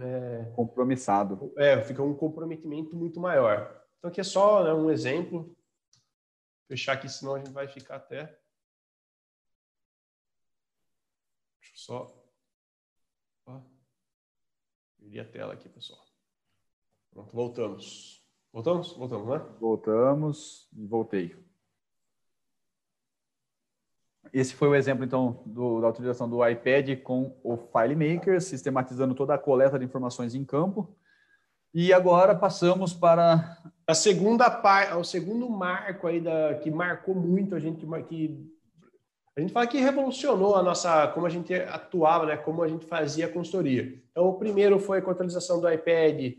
é, compromissado. É, fica um comprometimento muito maior. Então aqui é só né, um exemplo. Vou fechar aqui, senão a gente vai ficar até. Deixa eu só. Opa. Perdi a tela aqui, pessoal. Pronto, voltamos. Voltamos? Voltamos, né? Voltamos e voltei. Esse foi o exemplo, então, do, da utilização do iPad com o FileMaker, sistematizando toda a coleta de informações em campo. E agora passamos para a segunda parte, o segundo marco aí da que marcou muito a gente que a gente fala que revolucionou a nossa como a gente atuava, né, como a gente fazia a consultoria. Então, o primeiro foi a atualização do iPad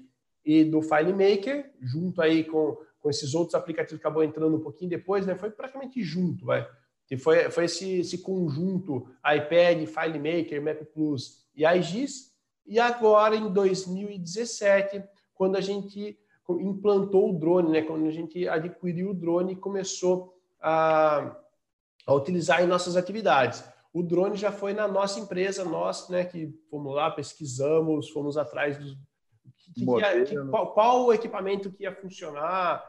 e do FileMaker, junto aí com, com esses outros aplicativos que acabou entrando um pouquinho depois, né? Foi praticamente junto, vai que foi, foi esse, esse conjunto iPad, FileMaker, Map Plus e iGIS. E agora, em 2017, quando a gente implantou o drone, né, quando a gente adquiriu o drone e começou a, a utilizar em nossas atividades. O drone já foi na nossa empresa, nós, né, que fomos lá, pesquisamos, fomos atrás dos. Que, que, que, qual, qual o equipamento que ia funcionar,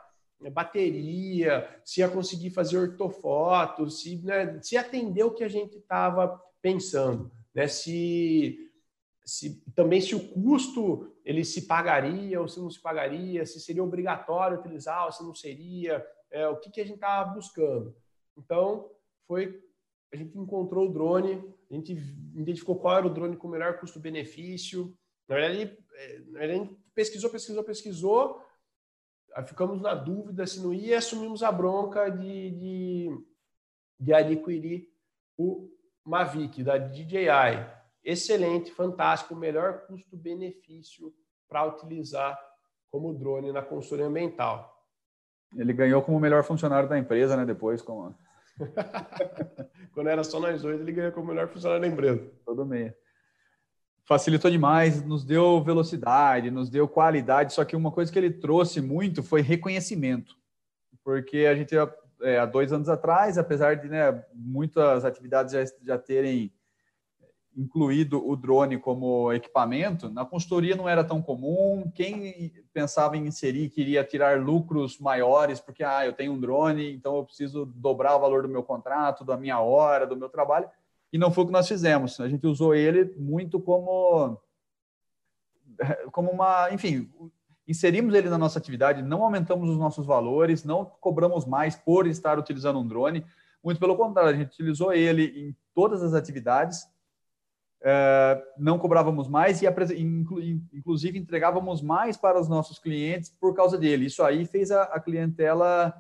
bateria, se ia conseguir fazer ortofoto, se, né, se atender o que a gente estava pensando, né, se, se também se o custo ele se pagaria ou se não se pagaria, se seria obrigatório utilizar ou se não seria, é, o que, que a gente estava buscando. Então, foi a gente encontrou o drone, a gente identificou qual era o drone com o melhor custo-benefício. Na verdade, é, a gente pesquisou, pesquisou, pesquisou, ficamos na dúvida se não ia e assumimos a bronca de, de, de adquirir o Mavic da DJI. Excelente, fantástico, melhor custo-benefício para utilizar como drone na consultoria ambiental. Ele ganhou como melhor funcionário da empresa, né? Depois, como. (laughs) Quando era só nós dois, ele ganhou como melhor funcionário da empresa. Todo meio facilitou demais, nos deu velocidade, nos deu qualidade, só que uma coisa que ele trouxe muito foi reconhecimento, porque a gente, é, há dois anos atrás, apesar de né, muitas atividades já, já terem incluído o drone como equipamento, na consultoria não era tão comum. Quem pensava em inserir queria tirar lucros maiores, porque ah, eu tenho um drone, então eu preciso dobrar o valor do meu contrato, da minha hora, do meu trabalho e não foi o que nós fizemos. A gente usou ele muito como como uma, enfim, inserimos ele na nossa atividade, não aumentamos os nossos valores, não cobramos mais por estar utilizando um drone, muito pelo contrário, a gente utilizou ele em todas as atividades, é, não cobrávamos mais e, inclusive, entregávamos mais para os nossos clientes por causa dele. Isso aí fez a, a clientela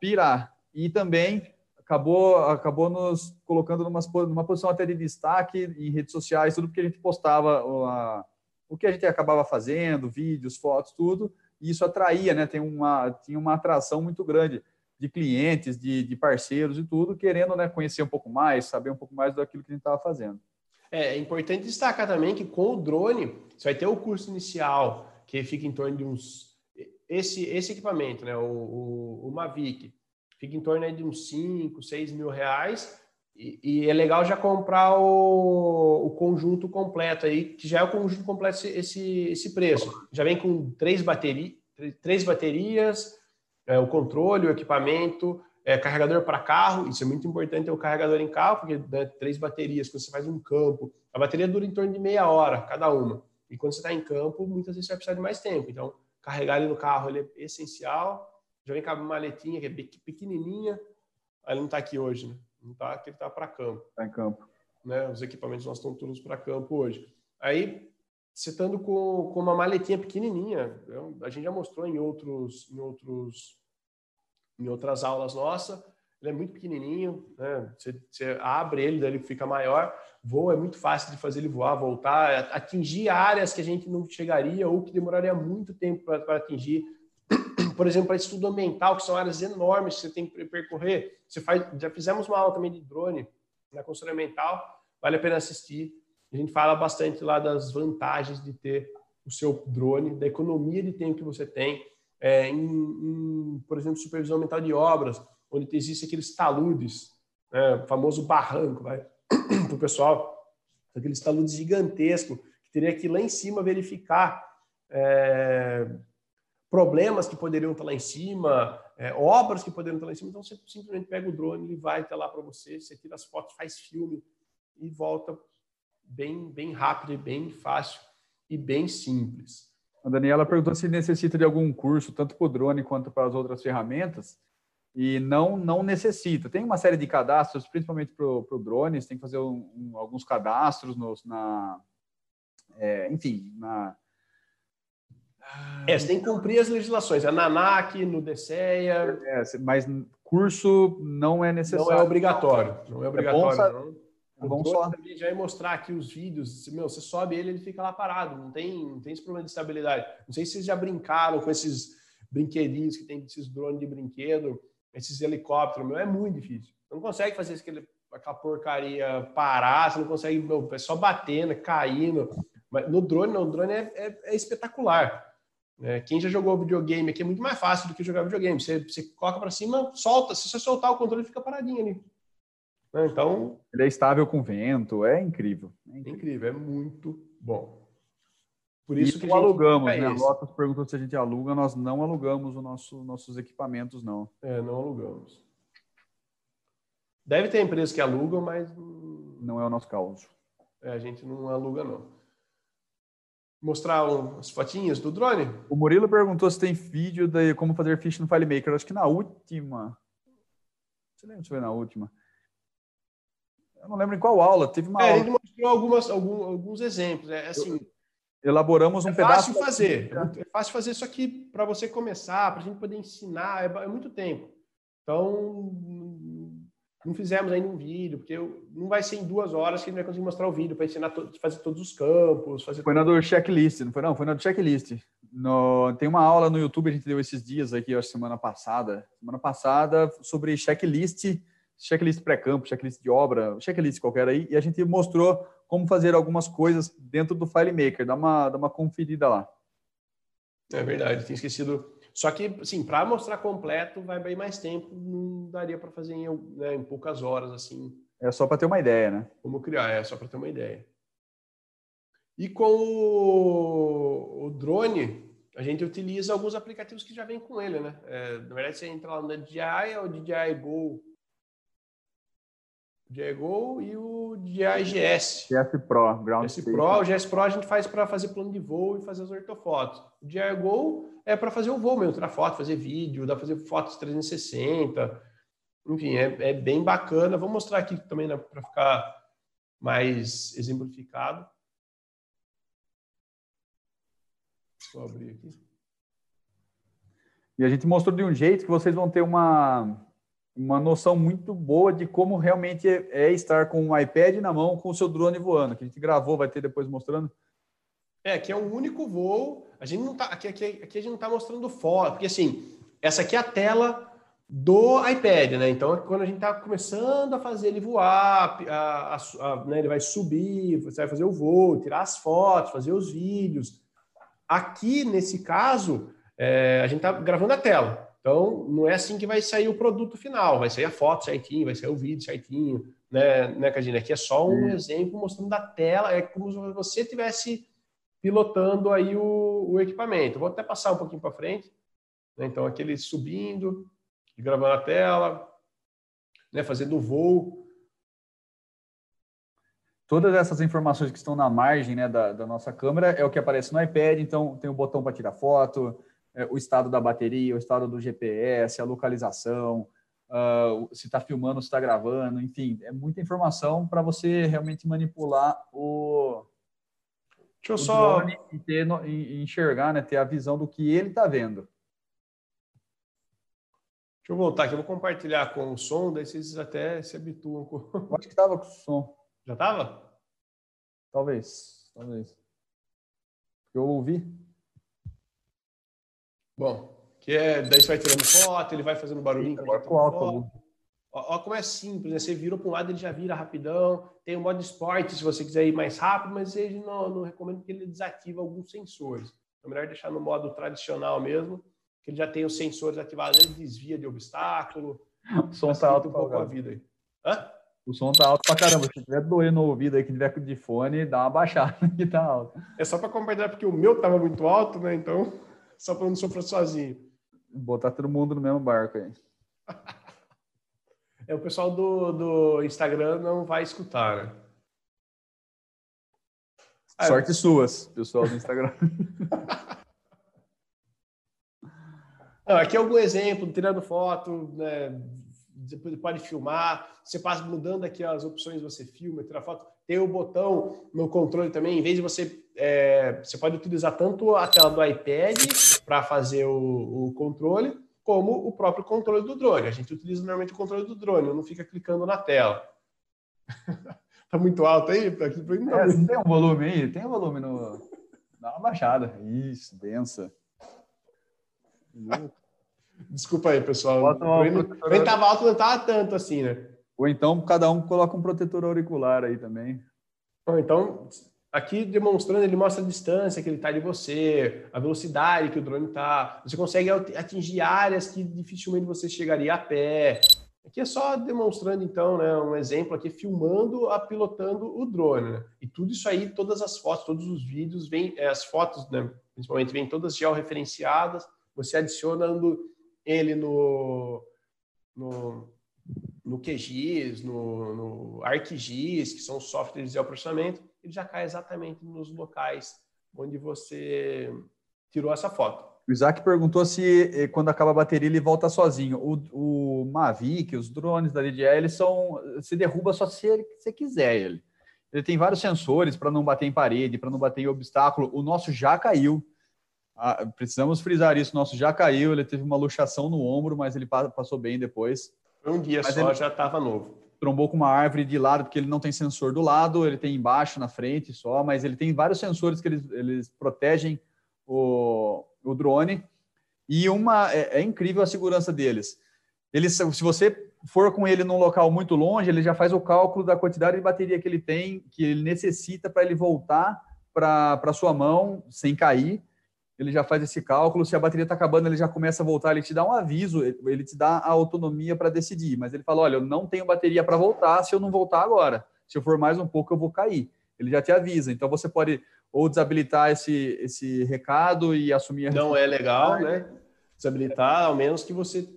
pirar. E também acabou, acabou nos colocando numa, numa posição até de destaque em redes sociais, tudo porque a gente postava a, o que a gente acabava fazendo, vídeos, fotos, tudo, e isso atraía, né? Tem uma, tinha uma atração muito grande de clientes, de, de parceiros e tudo, querendo né, conhecer um pouco mais, saber um pouco mais daquilo que a gente estava fazendo. É, é importante destacar também que com o drone, você vai ter o curso inicial, que fica em torno de uns. Esse, esse equipamento, né, o, o, o Mavic, fica em torno de uns 5, 6 mil reais. E, e, é legal já comprar o, o, conjunto completo aí, que já é o conjunto completo esse, esse preço. Já vem com três, bateria, três baterias, é, o controle, o equipamento, é, carregador para carro, isso é muito importante ter o carregador em carro, porque né, três baterias, quando você faz um campo, a bateria dura em torno de meia hora cada uma. E quando você está em campo, muitas vezes você vai precisar de mais tempo. Então, carregar ele no carro ele é essencial. Já vem com a maletinha, que é pequenininha. Ele não está aqui hoje, né? Não está aqui, ele está para campo. Está em campo. Né? Os equipamentos nós estão todos para campo hoje. Aí, você estando com, com uma maletinha pequenininha, a gente já mostrou em outros, em outros, em outras aulas nossas. Ele é muito pequenininho, né? Você, você abre ele, daí ele fica maior. Voa é muito fácil de fazer ele voar, voltar, atingir áreas que a gente não chegaria ou que demoraria muito tempo para atingir por exemplo, para estudo ambiental, que são áreas enormes que você tem que percorrer. Você faz, já fizemos uma aula também de drone na consultoria ambiental, vale a pena assistir. A gente fala bastante lá das vantagens de ter o seu drone, da economia de tempo que você tem, é, em, em, por exemplo, supervisão ambiental de obras, onde existe aqueles taludes, né, o famoso barranco, vai, (coughs) para o pessoal, aqueles taludes gigantescos, que teria que ir lá em cima verificar é, problemas que poderiam estar lá em cima, é, obras que poderiam estar lá em cima. Então, você simplesmente pega o drone, ele vai estar lá para você, você tira as fotos, faz filme e volta bem, bem rápido, e bem fácil e bem simples. A Daniela perguntou se necessita de algum curso, tanto para o drone quanto para as outras ferramentas. E não, não necessita. Tem uma série de cadastros, principalmente para o drone, você tem que fazer um, um, alguns cadastros nos, na, é, enfim, na, é, você tem que cumprir as legislações. A NANAC, no DCEA. É, mas curso não é necessário. Não é obrigatório. Não é obrigatório, é não. É bom só... já é mostrar aqui os vídeos. Meu, você sobe ele, ele fica lá parado. Não tem, não tem esse problema de estabilidade. Não sei se vocês já brincaram com esses brinquedinhos que tem esses drones de brinquedo, esses helicópteros. Meu, é muito difícil. Você não consegue fazer aquele, aquela porcaria parar. Você não consegue, meu, é só batendo, caindo. Mas no drone, não. O drone é, é, é espetacular. É, quem já jogou videogame aqui é muito mais fácil do que jogar videogame. Você, você coloca para cima, solta. Se você soltar o controle, fica paradinho ali. Né, então. Ele é estável com vento, é incrível. É incrível, incrível é muito bom. Por isso e que alugamos, né? A Lotus perguntou se a gente aluga, nós não alugamos os nosso, nossos equipamentos, não. É, não alugamos. Deve ter empresas que alugam, mas. Não é o nosso caso. É, a gente não aluga, não mostrar as fotinhas do drone? O Murilo perguntou se tem vídeo de como fazer fish no FileMaker. Acho que na última. Você lembra se foi na última? Eu não lembro em qual aula. Teve uma é, aula. Gente mostrou algumas, alguns, alguns exemplos. É assim. Elaboramos um é pedaço. É fácil fazer. É fácil fazer, só que para você começar, para a gente poder ensinar, é, é muito tempo. Então, não fizemos ainda um vídeo, porque não vai ser em duas horas que a gente vai conseguir mostrar o vídeo para ensinar a fazer todos os campos. Fazer foi na do checklist, não foi? Não, foi na do checklist. No, tem uma aula no YouTube, a gente deu esses dias aqui, acho semana passada, semana passada, sobre checklist, checklist pré-campo, checklist de obra, checklist qualquer aí, e a gente mostrou como fazer algumas coisas dentro do FileMaker. Dá uma, dá uma conferida lá. É verdade, tinha esquecido só que, assim, para mostrar completo vai bem mais tempo, não daria para fazer em, né, em, poucas horas, assim. É só para ter uma ideia, né? Como criar, é só para ter uma ideia. E com o, o, drone, a gente utiliza alguns aplicativos que já vêm com ele, né? É, na verdade, você entra lá no DJI, é o DJI Go DJI Go e o DJI GS. GS Pro, Ground GS Pro, o GS Pro a gente faz para fazer plano de voo e fazer as ortofotos. O DJI Go é para fazer o voo mesmo, tirar foto, fazer vídeo, dá para fazer fotos 360. Enfim, é, é bem bacana. Vou mostrar aqui também né, para ficar mais exemplificado. Vou abrir aqui. E a gente mostrou de um jeito que vocês vão ter uma, uma noção muito boa de como realmente é, é estar com um iPad na mão com o seu drone voando, que a gente gravou, vai ter depois mostrando. É, aqui é um único voo. A gente não tá, aqui, aqui, aqui a gente não está mostrando foto, porque assim, essa aqui é a tela do iPad, né? Então, quando a gente está começando a fazer ele voar, a, a, a, né, ele vai subir, você vai fazer o voo, tirar as fotos, fazer os vídeos. Aqui, nesse caso, é, a gente está gravando a tela. Então, não é assim que vai sair o produto final, vai sair a foto certinho, vai sair o vídeo certinho, né, né Cadine? Aqui é só um exemplo mostrando a tela, é como se você tivesse pilotando aí o, o equipamento. Vou até passar um pouquinho para frente. Né? Então, aquele subindo, gravando a tela, né, fazendo o voo. Todas essas informações que estão na margem né, da, da nossa câmera é o que aparece no iPad, então tem o botão para tirar foto, é, o estado da bateria, o estado do GPS, a localização, uh, se está filmando, se está gravando, enfim, é muita informação para você realmente manipular o, Deixa eu só e, ter, e enxergar, né, ter a visão do que ele está vendo. Deixa eu voltar aqui, eu vou compartilhar com o som, daí vocês até se habituam com. Eu acho que estava com o som. Já estava? Talvez, talvez. Eu ouvi. Bom, que é, daí você vai tirando foto, ele vai fazendo barulhinho. Agora com álcool. Olha como é simples, né? Você virou para um lado, ele já vira rapidão. Tem o modo esporte, se você quiser ir mais rápido, mas ele não, não recomendo que ele desative alguns sensores. É melhor deixar no modo tradicional mesmo, que ele já tem os sensores ativados, ele desvia de obstáculo. O som tá alto um pouco a vida aí. Hã? O som tá alto pra caramba. Se tiver doendo no ouvido aí, que tiver de fone, dá uma baixada (laughs) que tá alto. É só para compartilhar, porque o meu tava muito alto, né? Então só para não sofrer sozinho. Botar todo mundo no mesmo barco aí. é, o pessoal do, do Instagram não vai escutar, né? Ah, Sorte suas, pessoal do Instagram. (laughs) não, aqui é algum exemplo, tirando foto, né? Depois pode filmar. Você passa mudando aqui as opções, você filma, tira foto. Tem o botão no controle também, em vez de você. É, você pode utilizar tanto a tela do iPad para fazer o, o, controle, como o próprio controle do drone. A gente utiliza normalmente o controle do drone, não fica clicando na tela. (laughs) tá muito alto aí? Tá aqui, não tá é, muito... Tem um volume aí? Tem um volume no. Dá uma baixada. Isso, densa. Desculpa aí, pessoal. Nem tava alto, não tava tanto assim, né? Ou então cada um coloca um protetor auricular aí também. Ou então, aqui demonstrando, ele mostra a distância que ele está de você, a velocidade que o drone está. Você consegue atingir áreas que dificilmente você chegaria a pé. Aqui é só demonstrando, então, né, um exemplo aqui, filmando a pilotando o drone. Né? E tudo isso aí, todas as fotos, todos os vídeos, vem, é, as fotos, né, principalmente, vêm todas georreferenciadas. Você adicionando ele no, no no QGIS, no, no ArcGIS, que são softwares de geoprocessamento, ele já cai exatamente nos locais onde você tirou essa foto. O Isaac perguntou se eh, quando acaba a bateria ele volta sozinho. O, o Mavic, os drones da DJI, eles são. Se derruba só se ele, se quiser ele. Ele tem vários sensores para não bater em parede, para não bater em obstáculo. O nosso já caiu. Ah, precisamos frisar isso. O nosso já caiu. Ele teve uma luxação no ombro, mas ele passou bem depois. Um dia Mas só já estava novo. Trombou com uma árvore de lado, porque ele não tem sensor do lado, ele tem embaixo, na frente só, mas ele tem vários sensores que eles, eles protegem o, o drone. E uma é, é incrível a segurança deles. Eles, se você for com ele num local muito longe, ele já faz o cálculo da quantidade de bateria que ele tem, que ele necessita para ele voltar para sua mão sem cair ele já faz esse cálculo. Se a bateria está acabando, ele já começa a voltar, ele te dá um aviso, ele te dá a autonomia para decidir. Mas ele fala: olha, eu não tenho bateria para voltar se eu não voltar agora. Se eu for mais um pouco, eu vou cair. Ele já te avisa. Então você pode ou desabilitar esse, esse recado e assumir a Não é legal, né? Desabilitar, ao menos que você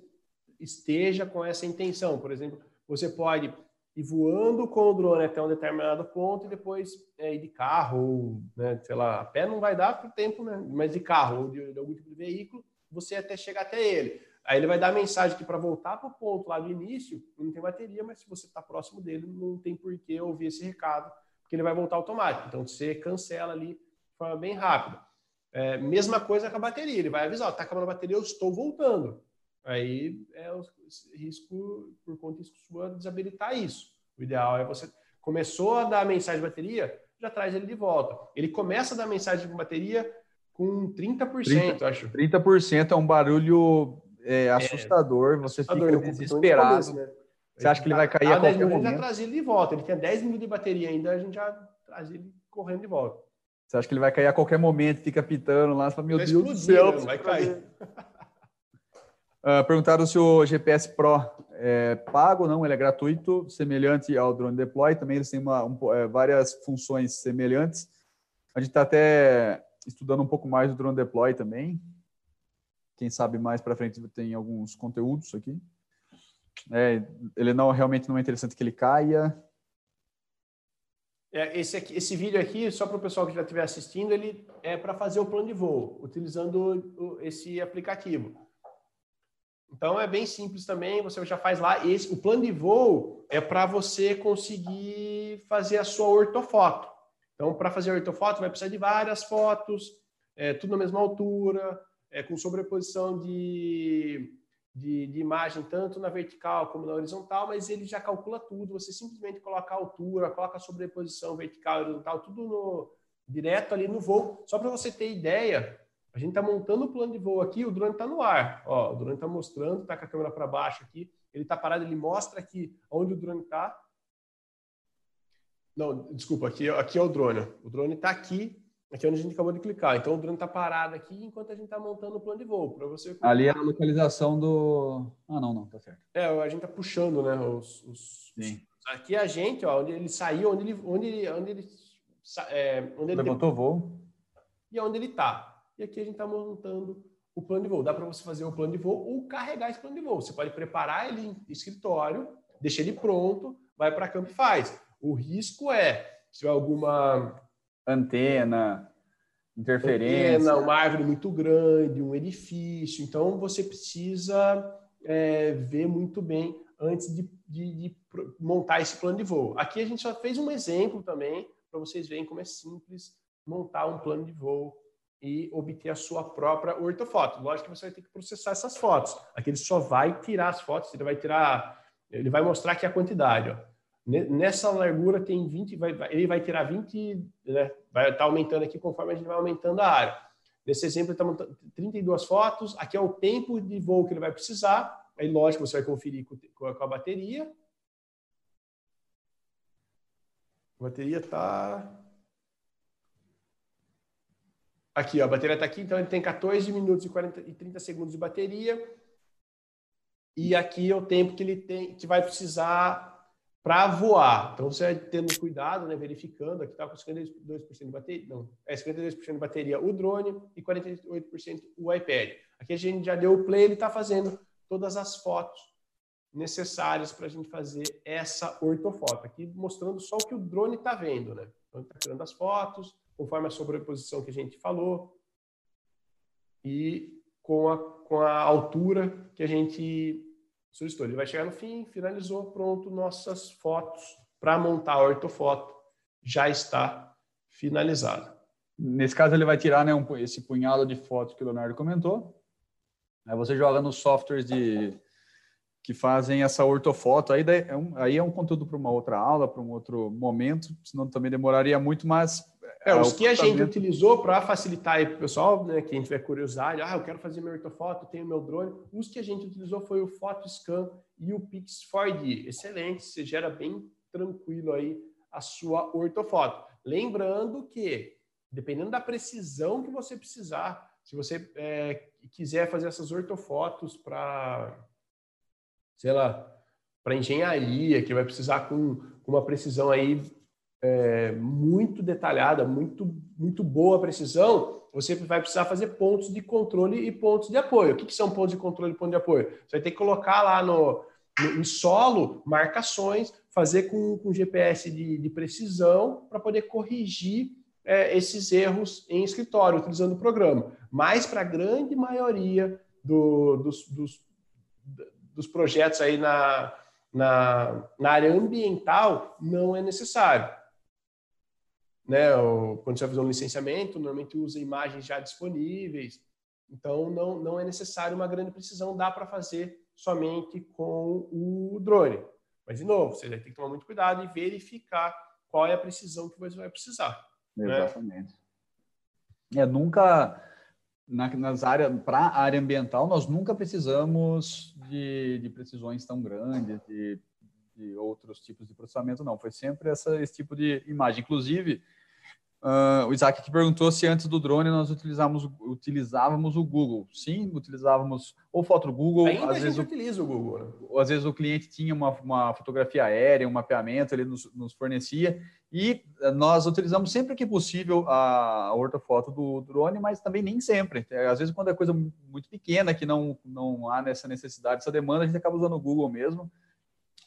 esteja com essa intenção. Por exemplo, você pode ir voando com o drone até um determinado ponto e depois é, ir de carro ou, né, sei lá, a pé não vai dar o tempo, né? Mas de carro ou de, de, algum tipo de veículo, você até chegar até ele. Aí ele vai dar a mensagem que para voltar para o ponto lá do início, não tem bateria, mas se você está próximo dele, não tem por que ouvir esse recado, porque ele vai voltar automático. Então você cancela ali de forma bem rápida. É, mesma coisa com a bateria, ele vai avisar, está acabando a bateria, eu estou voltando. Aí é o risco, por conta disso, sua, desabilitar isso. O ideal é você começou a dar mensagem de bateria, já traz ele de volta. Ele começa a dar mensagem de bateria com 30%, 30, acho. 30% é um barulho é, assustador, é, você assustador, fica desesperado. Começo, né? Você acha que ele vai cair a, a qualquer momento? já traz ele de volta. Ele tinha 10 minutos de bateria ainda, a gente já traz ele correndo de volta. Você acha que ele vai cair a qualquer momento, fica pitando lá, você fala, meu vai Deus do céu. Não, vai cair. Uh, perguntaram se o GPS Pro é pago, não, ele é gratuito, semelhante ao Drone Deploy, também eles têm uma, um, é, várias funções semelhantes. A gente está até estudando um pouco mais do Drone Deploy também, quem sabe mais para frente tem alguns conteúdos aqui. É, ele não realmente não é interessante que ele caia. É, esse, aqui, esse vídeo aqui, só para o pessoal que já estiver assistindo, ele é para fazer o plano de voo, utilizando o, esse aplicativo. Então é bem simples também, você já faz lá. Esse, o plano de voo é para você conseguir fazer a sua ortofoto. Então, para fazer a ortofoto, vai precisar de várias fotos, é, tudo na mesma altura, é, com sobreposição de, de, de, imagem tanto na vertical como na horizontal, mas ele já calcula tudo. Você simplesmente coloca a altura, coloca a sobreposição vertical e horizontal, tudo no, direto ali no voo. Só para você ter ideia, a gente está montando o plano de voo aqui, o drone está no ar. Ó, o drone está mostrando, está com a câmera para baixo aqui. Ele está parado, ele mostra aqui onde o drone está. Não, desculpa, aqui, aqui é o drone. O drone está aqui Aqui é onde a gente acabou de clicar. Então o drone está parado aqui enquanto a gente está montando o plano de voo. para você. Ali é a localização do. Ah, não, não, tá certo. É, a gente está puxando, né? Os, os... Sim. Aqui é a gente, ó, onde ele saiu, onde ele, onde ele, onde ele, é, onde ele levantou o voo e onde ele está. E aqui a gente está montando o plano de voo. Dá para você fazer o plano de voo ou carregar esse plano de voo. Você pode preparar ele em escritório, deixar ele pronto, vai para campo e faz. O risco é se tiver alguma antena, interferência. Antena, uma árvore muito grande, um edifício. Então, você precisa é, ver muito bem antes de, de, de, montar esse plano de voo. Aqui a gente só fez um exemplo também, para vocês verem como é simples montar um plano de voo e obter a sua própria ortofoto. Lógico que você vai ter que processar essas fotos. Aqui ele só vai tirar as fotos, ele vai tirar, ele vai mostrar aqui a quantidade. Ó. Nessa largura tem 20, vai, ele vai tirar 20, né? vai estar tá aumentando aqui conforme a gente vai aumentando a área. Nesse exemplo, ele está montando 32 fotos. Aqui é o tempo de voo que ele vai precisar. Aí, lógico, você vai conferir com, a bateria. A bateria está. Aqui, ó, a bateria está aqui, então ele tem 14 minutos e, 40, e 30 segundos de bateria. E aqui é o tempo que ele tem, que vai precisar para voar. Então, você tendo cuidado, né, verificando, aqui está com 52% de bateria, não, é 52% de bateria o drone e 48% o iPad. Aqui a gente já deu o play, ele está fazendo todas as fotos necessárias para a gente fazer essa ortofoto. Aqui mostrando só o que o drone está vendo, né? Então, está tirando as fotos, conforme a sobreposição que a gente falou, e com a, com a altura que a gente solicitou. Ele vai chegar no fim, finalizou, pronto, nossas fotos para montar a ortofoto já está finalizada. Nesse caso, ele vai tirar né, um, esse punhado de fotos que o Leonardo comentou. Aí você joga nos softwares de, que fazem essa ortofoto. Aí é um, aí é um conteúdo para uma outra aula, para um outro momento, senão também demoraria muito, mas é, os que a gente utilizou para facilitar aí para o pessoal, né, quem tiver curiosidade, ah, eu quero fazer minha ortofoto, tenho meu drone. Os que a gente utilizou foi o PhotoScan e o Pix 4D. Excelente, você gera bem tranquilo aí a sua ortofoto. Lembrando que, dependendo da precisão que você precisar, se você é, quiser fazer essas ortofotos para, sei lá, para engenharia, que vai precisar com, com uma precisão aí é, muito detalhada, muito, muito boa precisão, você vai precisar fazer pontos de controle e pontos de apoio. O que, que são pontos de controle e pontos de apoio? Você vai ter que colocar lá no, em solo marcações, fazer com, com GPS de, de precisão para poder corrigir é, esses erros em escritório, utilizando o programa. Mas para a grande maioria do, dos, dos, dos, projetos aí na, na, na, área ambiental, não é necessário. Né? Quando você vai fazer um licenciamento, normalmente usa imagens já disponíveis, então não, não é necessário uma grande precisão, dá para fazer somente com o drone. Mas, de novo, você vai ter que tomar muito cuidado e verificar qual é a precisão que você vai precisar. Né? Exatamente. Né? É, nunca, na, nas áreas, para a área ambiental, nós nunca precisamos de, de precisões tão grandes, de, de outros tipos de processamento, não. Foi sempre essa, esse tipo de imagem. Inclusive, Uh, o Isaac que perguntou se antes do drone nós utilizávamos, utilizávamos o Google. Sim, utilizávamos ou foto do Google. Ainda às vezes utiliza o Google. Né? Às vezes o cliente tinha uma, uma fotografia aérea, um mapeamento, ele nos, nos, fornecia. E eh, nós utilizamos sempre que possível a, a ortofoto do drone, mas também nem sempre. É, às vezes quando é coisa muito pequena, que não, não há nessa necessidade, essa demanda, a gente acaba usando o Google mesmo.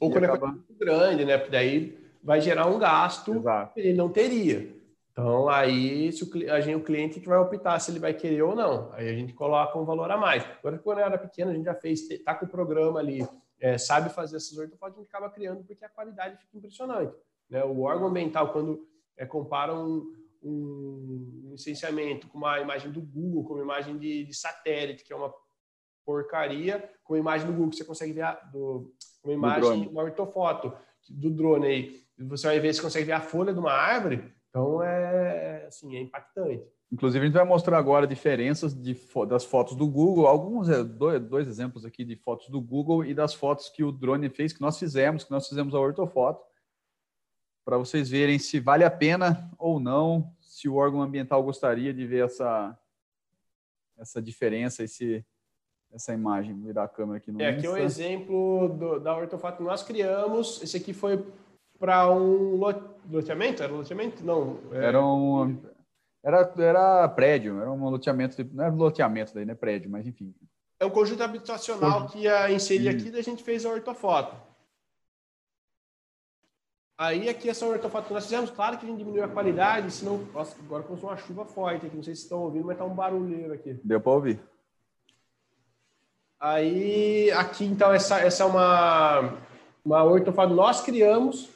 Ou quando acaba... é coisa muito grande, né? Porque daí vai gerar um gasto Exato. que ele não teria. Então, aí se o, a gente, o cliente que vai optar se ele vai querer ou não. Aí a gente coloca um valor a mais. Agora, quando eu era pequeno, a gente já fez, tá com o programa ali, é, sabe fazer essas ortofotos, a gente acaba criando porque a qualidade fica impressionante. Né? O órgão ambiental, quando é, compara um, um, licenciamento com uma imagem do Google, com uma imagem de, de, satélite, que é uma porcaria, com uma imagem do Google que você consegue ver, a, do, uma imagem, uma ortofoto do drone aí, você vai ver se consegue ver a folha de uma árvore, então, é, assim, é impactante. Inclusive, a gente vai mostrar agora diferenças de, das fotos do Google, alguns, é, dois, dois, exemplos aqui de fotos do Google e das fotos que o drone fez, que nós fizemos, que nós fizemos a ortofoto, para vocês verem se vale a pena ou não, se o órgão ambiental gostaria de ver essa, essa diferença, esse, essa imagem. Vou virar a câmera aqui no É, aqui é um exemplo do, da ortofoto que nós criamos. Esse aqui foi para um loteamento? Era um loteamento? Não. É... Era um. Era, era prédio, era um loteamento, não era loteamento daí, né? Prédio, mas enfim. É um conjunto habitacional que ia inserir aqui, e a gente fez a ortofoto. Aí aqui essa ortofoto que nós fizemos, claro que a gente diminuiu a qualidade, senão. Nossa, agora começou uma chuva forte aqui, não sei se estão ouvindo, mas tá um barulheiro aqui. Deu para ouvir. Aí aqui então essa, essa é uma, uma ortofoto que nós criamos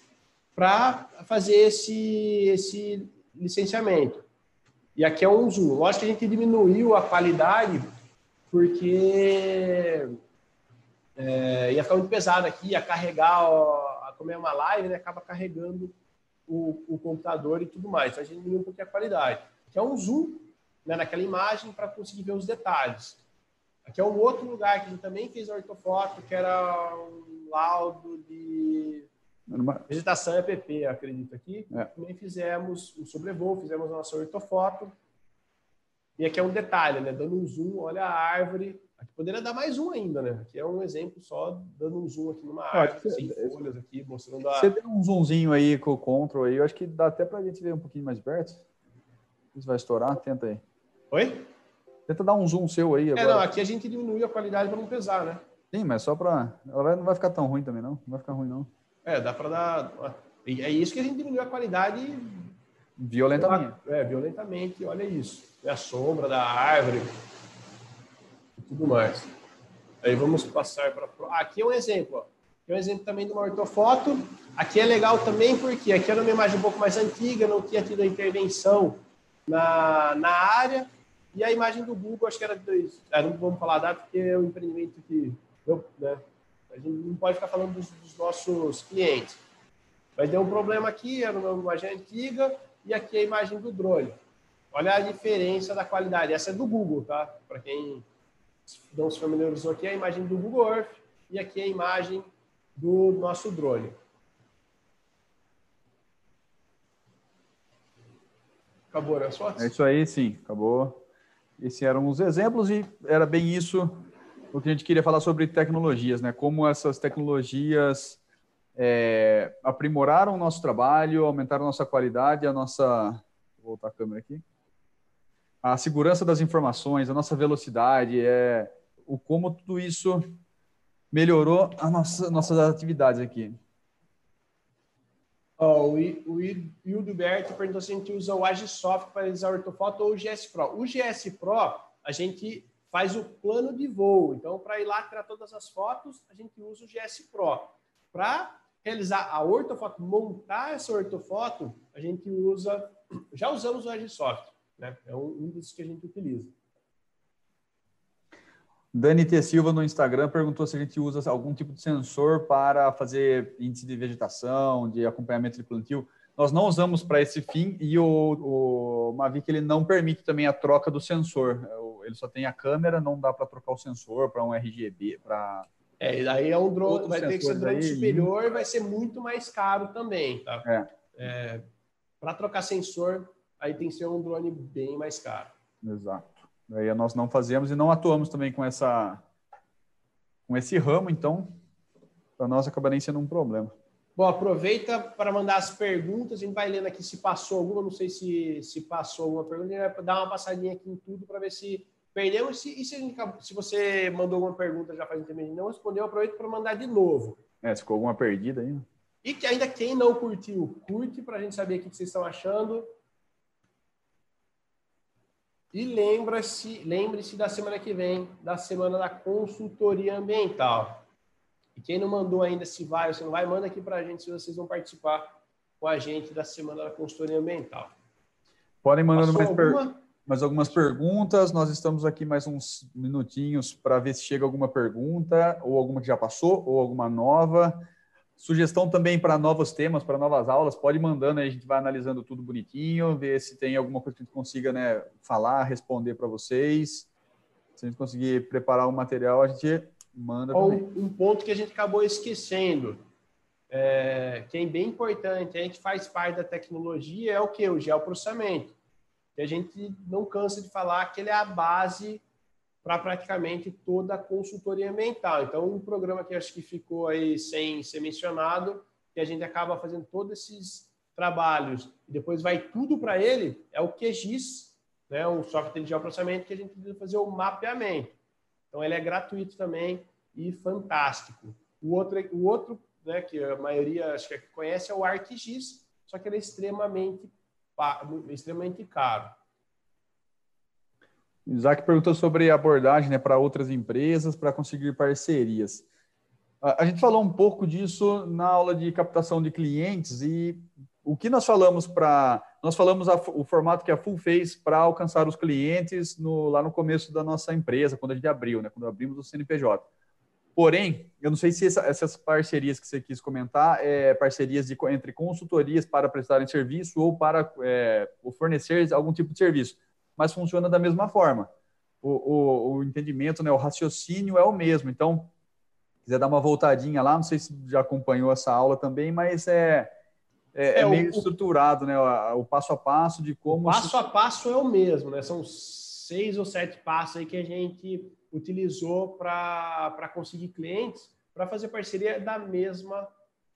para fazer esse, esse licenciamento. E aqui é um zoom. Lógico que a gente diminuiu a qualidade porque é, ia ficar muito pesado aqui, ia carregar, como é uma live, né, acaba carregando o, o, computador e tudo mais. Então a gente diminuiu um pouquinho a qualidade. Aqui é um zoom né, naquela imagem para conseguir ver os detalhes. Aqui é um outro lugar que a gente também fez a ortofoto, que era um laudo de Numa... Vegetação é PP, acredito aqui. É. Também fizemos o sobrevoo, fizemos a nossa ortofoto. E aqui é um detalhe, né? Dando um zoom, olha a árvore. Aqui poderia dar mais um ainda, né? Aqui é um exemplo só, dando um zoom aqui numa árvore, ah, sem folhas aqui, mostrando a... Você tem um zoomzinho aí com o control aí, eu acho que dá até pra gente ver um pouquinho mais perto. Isso vai estourar? Tenta aí. Oi? Tenta dar um zoom seu aí agora. É, não, aqui a gente diminuiu a qualidade para não pesar, né? Sim, mas só para... Ela não vai ficar tão ruim também, não. Não vai ficar ruim, não. É, dá para dar. É isso que a gente diminuiu a qualidade violentamente. É, violentamente. Olha isso. É a sombra da árvore e tudo mais. Aí vamos passar para. Ah, aqui é um exemplo. Ó. Aqui é um exemplo também de uma ortofoto. Aqui é legal também porque aqui era uma imagem um pouco mais antiga, não tinha tido a intervenção na, na área. E a imagem do Google, acho que era de dois. É, não vamos falar da porque é um empreendimento que. né, a gente não pode ficar falando dos, dos nossos clientes. Mas deu um problema aqui, era uma imagem antiga, e aqui é a imagem do drone. Olha a diferença da qualidade. Essa é do Google, tá? Para quem não se familiarizou aqui, é a imagem do Google Earth e aqui é a imagem do nosso drone. Acabou, né? É isso aí, sim, acabou. Esses eram os exemplos e era bem isso o que a gente queria falar sobre tecnologias, né? Como essas tecnologias é, aprimoraram o nosso trabalho, aumentaram a nossa qualidade, a nossa. Vou voltar a câmera aqui. A segurança das informações, a nossa velocidade, é, o como tudo isso melhorou as nossas, nossas atividades aqui. Oh, o Hildeberto perguntou se a gente usa o Agisoft para realizar ortofoto ou o GS Pro. O GS Pro, a gente faz o plano de voo. Então, para ir lá tirar todas as fotos, a gente usa o GS Pro. Para realizar a ortofoto, montar essa ortofoto, a gente usa, já usamos o Agisoft, né? É um, um dos que a gente utiliza. Dani T. Silva no Instagram perguntou se a gente usa algum tipo de sensor para fazer índice de vegetação, de acompanhamento de plantio. Nós não usamos para esse fim e o, o Mavic ele não permite também a troca do sensor. Ele só tem a câmera, não dá para trocar o sensor para um RGB, para é, aí é um drone, vai ter que ser drone superior e vai ser muito mais caro também, tá? É. é para trocar sensor, aí tem que ser um drone bem mais caro. Exato. Aí nós não fazemos e não atuamos também com essa com esse ramo, então para nós acaba nem sendo um problema. Bom, aproveita para mandar as perguntas. A gente vai lendo aqui se passou alguma, não sei se, se passou alguma pergunta. A gente vai dar uma passadinha aqui em tudo para ver se perdemos. Se, e se, se, você mandou alguma pergunta já faz um tempo e não respondeu, aproveita para mandar de novo. É, ficou alguma perdida aí. Né? E que ainda quem não curtiu, curte para a gente saber o que vocês estão achando. E lembra-se, lembre-se da semana que vem, da semana da consultoria ambiental. E quem não mandou ainda se vai ou se não vai, manda aqui para a gente se vocês vão participar com a gente da semana da consultoria ambiental. Podem mandando mais, per... mais algumas perguntas. Nós estamos aqui mais uns minutinhos para ver se chega alguma pergunta, ou alguma que já passou, ou alguma nova. Sugestão também para novos temas, para novas aulas, pode ir mandando aí, a gente vai analisando tudo bonitinho, ver se tem alguma coisa que a gente consiga né, falar, responder para vocês. Se a gente conseguir preparar o material, a gente manda Ou Um ponto que a gente acabou esquecendo, é, que é bem importante, a gente faz parte da tecnologia, é o que? O geoprocessamento. Que a gente não cansa de falar que ele é a base para praticamente toda a consultoria ambiental. Então, um programa que acho que ficou aí sem ser mencionado, que a gente acaba fazendo todos esses trabalhos e depois vai tudo para ele, é o QGIS, né, um software de geoprocessamento que a gente precisa fazer o mapeamento. Então, ele é gratuito também e fantástico. O outro, o outro né, que a maioria acho que conhece é o ArcGIS, só que ele é extremamente, extremamente caro. Isaac perguntou sobre abordagem né, para outras empresas para conseguir parcerias. A gente falou um pouco disso na aula de captação de clientes e o que nós falamos para. Nós falamos a, o formato que a Full fez para alcançar os clientes no, lá no começo da nossa empresa, quando a gente abriu, né, quando abrimos o CNPJ. Porém, eu não sei se essa, essas parcerias que você quis comentar é parcerias de, entre consultorias para prestarem serviço ou para é, fornecer algum tipo de serviço mas funciona da mesma forma. O, o, o entendimento, né, o raciocínio é o mesmo. Então, quiser dar uma voltadinha lá, não sei se já acompanhou essa aula também, mas é, é, é, é meio o, estruturado, né? O, o, passo a passo de como. O passo a passo é o mesmo, né? São seis ou sete passos aí que a gente utilizou para conseguir clientes para fazer parceria da mesma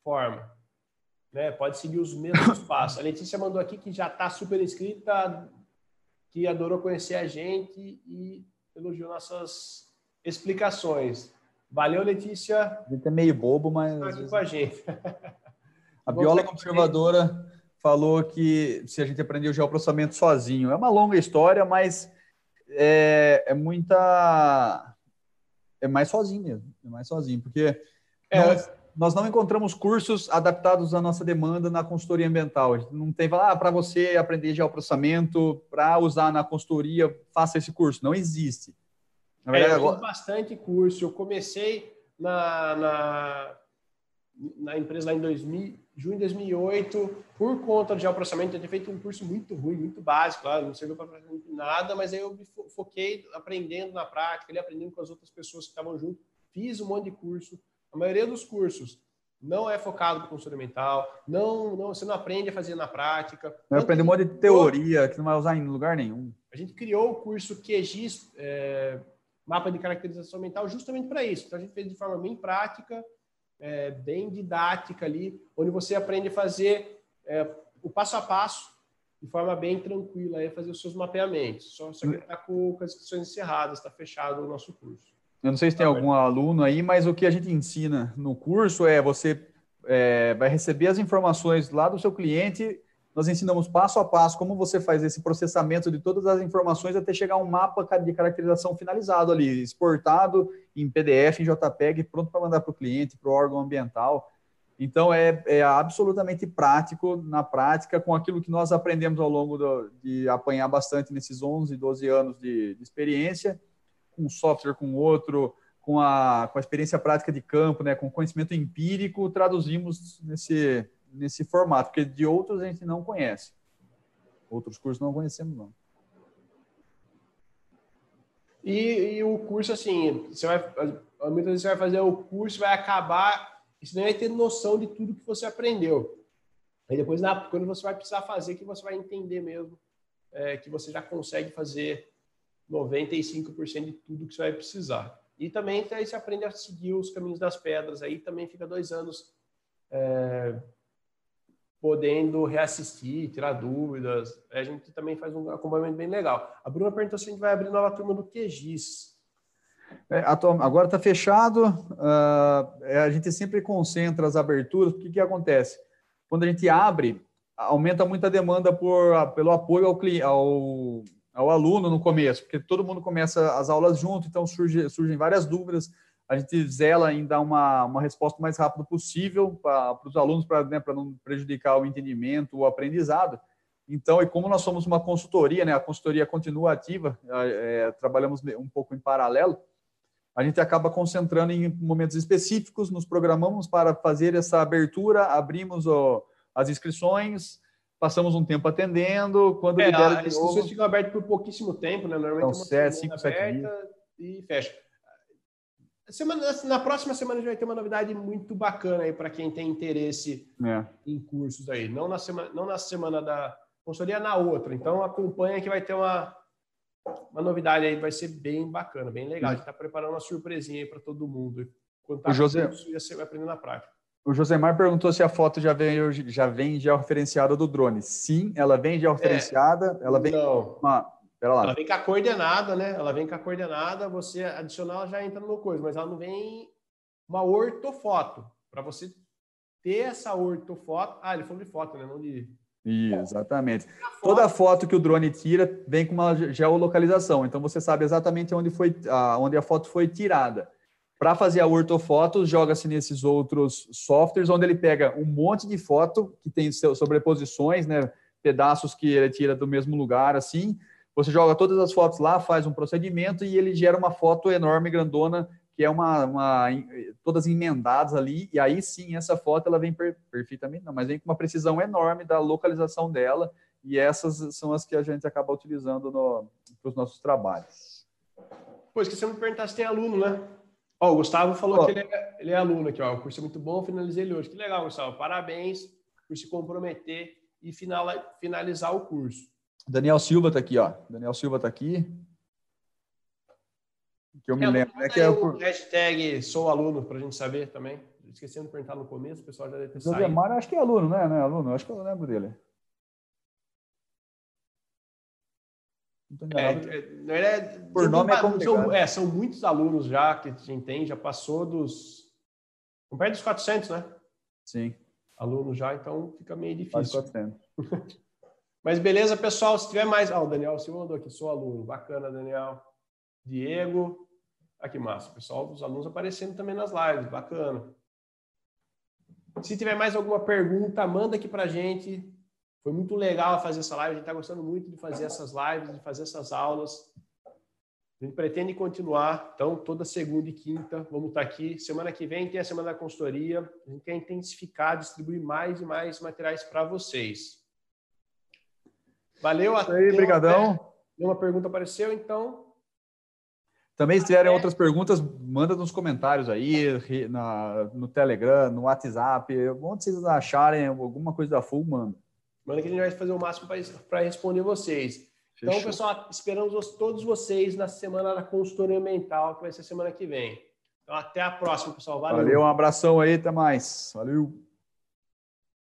forma. Né? Pode seguir os mesmos (coughs) passos. A Letícia mandou aqui que já está super inscrita, que adorou conhecer a gente e elogiou nossas explicações. Valeu, Letícia. A gente é meio bobo, mas. Está aqui com a gente. (laughs) a bióloga observadora falou que se a gente aprendeu o geoprocessamento sozinho. É uma longa história, mas é, é muita. É mais sozinho mesmo. É mais sozinho, porque. É, nós nós não encontramos cursos adaptados à nossa demanda na consultoria ambiental. A gente não tem, ah, para você aprender geoprocessamento, para usar na consultoria, faça esse curso. Não existe. Na verdade, é, eu agora... fiz bastante curso. Eu comecei na, na, na empresa lá em 2000, junho de 2008, por conta de geoprocessamento. Eu tinha feito um curso muito ruim, muito básico, lá, não serviu para nada, mas aí eu me foquei aprendendo na prática, aprendendo com as outras pessoas que estavam junto. Fiz um monte de curso a maioria dos cursos não é focado para consultoria mental, não, não, você não aprende a fazer na prática. Não aprende um monte de teoria que não vai usar em lugar nenhum. A gente criou o curso QGIS, é, Mapa de Caracterização Mental, justamente para isso. Então, a gente fez de forma bem prática, é, bem didática ali, onde você aprende a fazer é, o passo a passo, de forma bem tranquila, aí fazer os seus mapeamentos. Só, só que está com, com as inscrições encerradas, está fechado o nosso curso. Eu não sei se tem algum aluno aí, mas o que a gente ensina no curso é você é, vai receber as informações lá do seu cliente. Nós ensinamos passo a passo como você faz esse processamento de todas as informações até chegar a um mapa de caracterização finalizado ali, exportado em PDF, em JPEG, pronto para mandar para o cliente, para o órgão ambiental. Então, é, é, absolutamente prático, na prática, com aquilo que nós aprendemos ao longo do, de apanhar bastante nesses 11, 12 anos de, de experiência, com um software, com outro, com a, com a experiência prática de campo, né, com conhecimento empírico, traduzimos nesse, nesse formato, porque de outros a gente não conhece. Outros cursos não conhecemos, não. E, e o curso, assim, você vai, muitas vezes você vai fazer o curso, vai acabar você nem vai ter noção de tudo que você aprendeu. Aí depois, na, quando você vai precisar fazer, que você vai entender mesmo é, que você já consegue fazer 95% de tudo que você vai precisar. E também aí você aprende a seguir os caminhos das pedras. Aí também fica dois anos é, podendo reassistir, tirar dúvidas. A gente também faz um acompanhamento bem legal. A Bruna perguntou se a gente vai abrir nova turma do QGIS. É, agora está fechado, uh, a gente sempre concentra as aberturas, o que, que acontece? Quando a gente abre, aumenta muito a demanda por, pelo apoio ao, ao, ao aluno no começo, porque todo mundo começa as aulas junto, então surge, surgem várias dúvidas, a gente zela em dar uma, uma resposta o mais rápido possível para os alunos, para né, não prejudicar o entendimento, o aprendizado. Então, e como nós somos uma consultoria, né, a consultoria continua ativa, é, trabalhamos um pouco em paralelo, a gente acaba concentrando em momentos específicos, nos programamos para fazer essa abertura, abrimos o, as inscrições, passamos um tempo atendendo, quando é, libera as inscrições ficam abertas por pouquíssimo tempo, né? Normalmente então, é uma cinco, aberta e fecha. Semana, na próxima semana a gente vai ter uma novidade muito bacana aí para quem tem interesse é. em cursos aí. Não na semana, não na semana da consultoria, na outra. Então acompanha que vai ter uma uma novidade aí vai ser bem bacana, bem legal. A gente está preparando uma surpresinha aí para todo mundo. Quando tá o José... você vai aprender na prática. O Josemar perguntou se a foto já vem, já vem georreferenciada do drone. Sim, ela vem georreferenciada. É, ela vem não. Uma... Pera lá. Ela vem com a coordenada, né? Ela vem com a coordenada, você adicionar, ela já entra no coisa, mas ela não vem uma ortofoto. Para você ter essa ortofoto. Ah, ele falou de foto, né? Não de exatamente. Toda foto que o drone tira vem com uma geolocalização, então você sabe exatamente onde, foi, onde a foto foi tirada. Para fazer a ortofoto, joga-se nesses outros softwares, onde ele pega um monte de foto que tem sobreposições, né, pedaços que ele tira do mesmo lugar, assim. Você joga todas as fotos lá, faz um procedimento e ele gera uma foto enorme, grandona, que é uma, uma, todas emendadas ali, e aí sim essa foto ela vem per, perfeitamente, não, mas vem com uma precisão enorme da localização dela, e essas são as que a gente acaba utilizando no, para os nossos trabalhos. Pô, esquecemos de perguntar se tem aluno, né? Ó, o Gustavo falou que ele é, ele é, aluno aqui, ó. O curso é muito bom, finalizei ele hoje. Que legal, Gustavo. Parabéns por se comprometer e finalizar o curso. Daniel Silva está aqui, ó. Daniel Silva está aqui que eu me é, lembro. É que é o hashtag sou aluno para a gente saber também. Esquecendo de perguntar no começo, o pessoal já deve ter José saído. Mário, acho que é aluno, né? Não é aluno? Acho que eu lembro dele. É, é, é, Por nome é são, é, são muitos alunos já que a gente tem, já passou dos... Perto dos 400, né? Sim. Alunos já, então fica meio difícil. 400. (laughs) Mas beleza, pessoal, se tiver mais... Ah, o Daniel Silva mandou aqui, sou aluno. Bacana, Daniel. Diego. Aqui, massa. Pessoal, os alunos aparecendo também nas lives. Bacana. Se tiver mais alguma pergunta, manda aqui para gente. Foi muito legal fazer essa live. A gente está gostando muito de fazer essas lives, de fazer essas aulas. A gente pretende continuar. Então, toda segunda e quinta, vamos estar tá aqui. Semana que vem tem a Semana da Consultoria. A gente quer intensificar, distribuir mais e mais materiais para vocês. Valeu. Isso aí, brigadão. Uma pergunta apareceu, então também, se tiverem outras perguntas, manda nos comentários aí, na, no Telegram, no WhatsApp, onde vocês acharem alguma coisa da Full, manda. Manda que a gente vai fazer o máximo para responder vocês. Então, Fechou. Então, pessoal, esperamos todos vocês na semana da consultoria mental, que vai ser semana que vem. Então, até a próxima, pessoal. Valeu. Valeu, um abração aí, até mais. Valeu.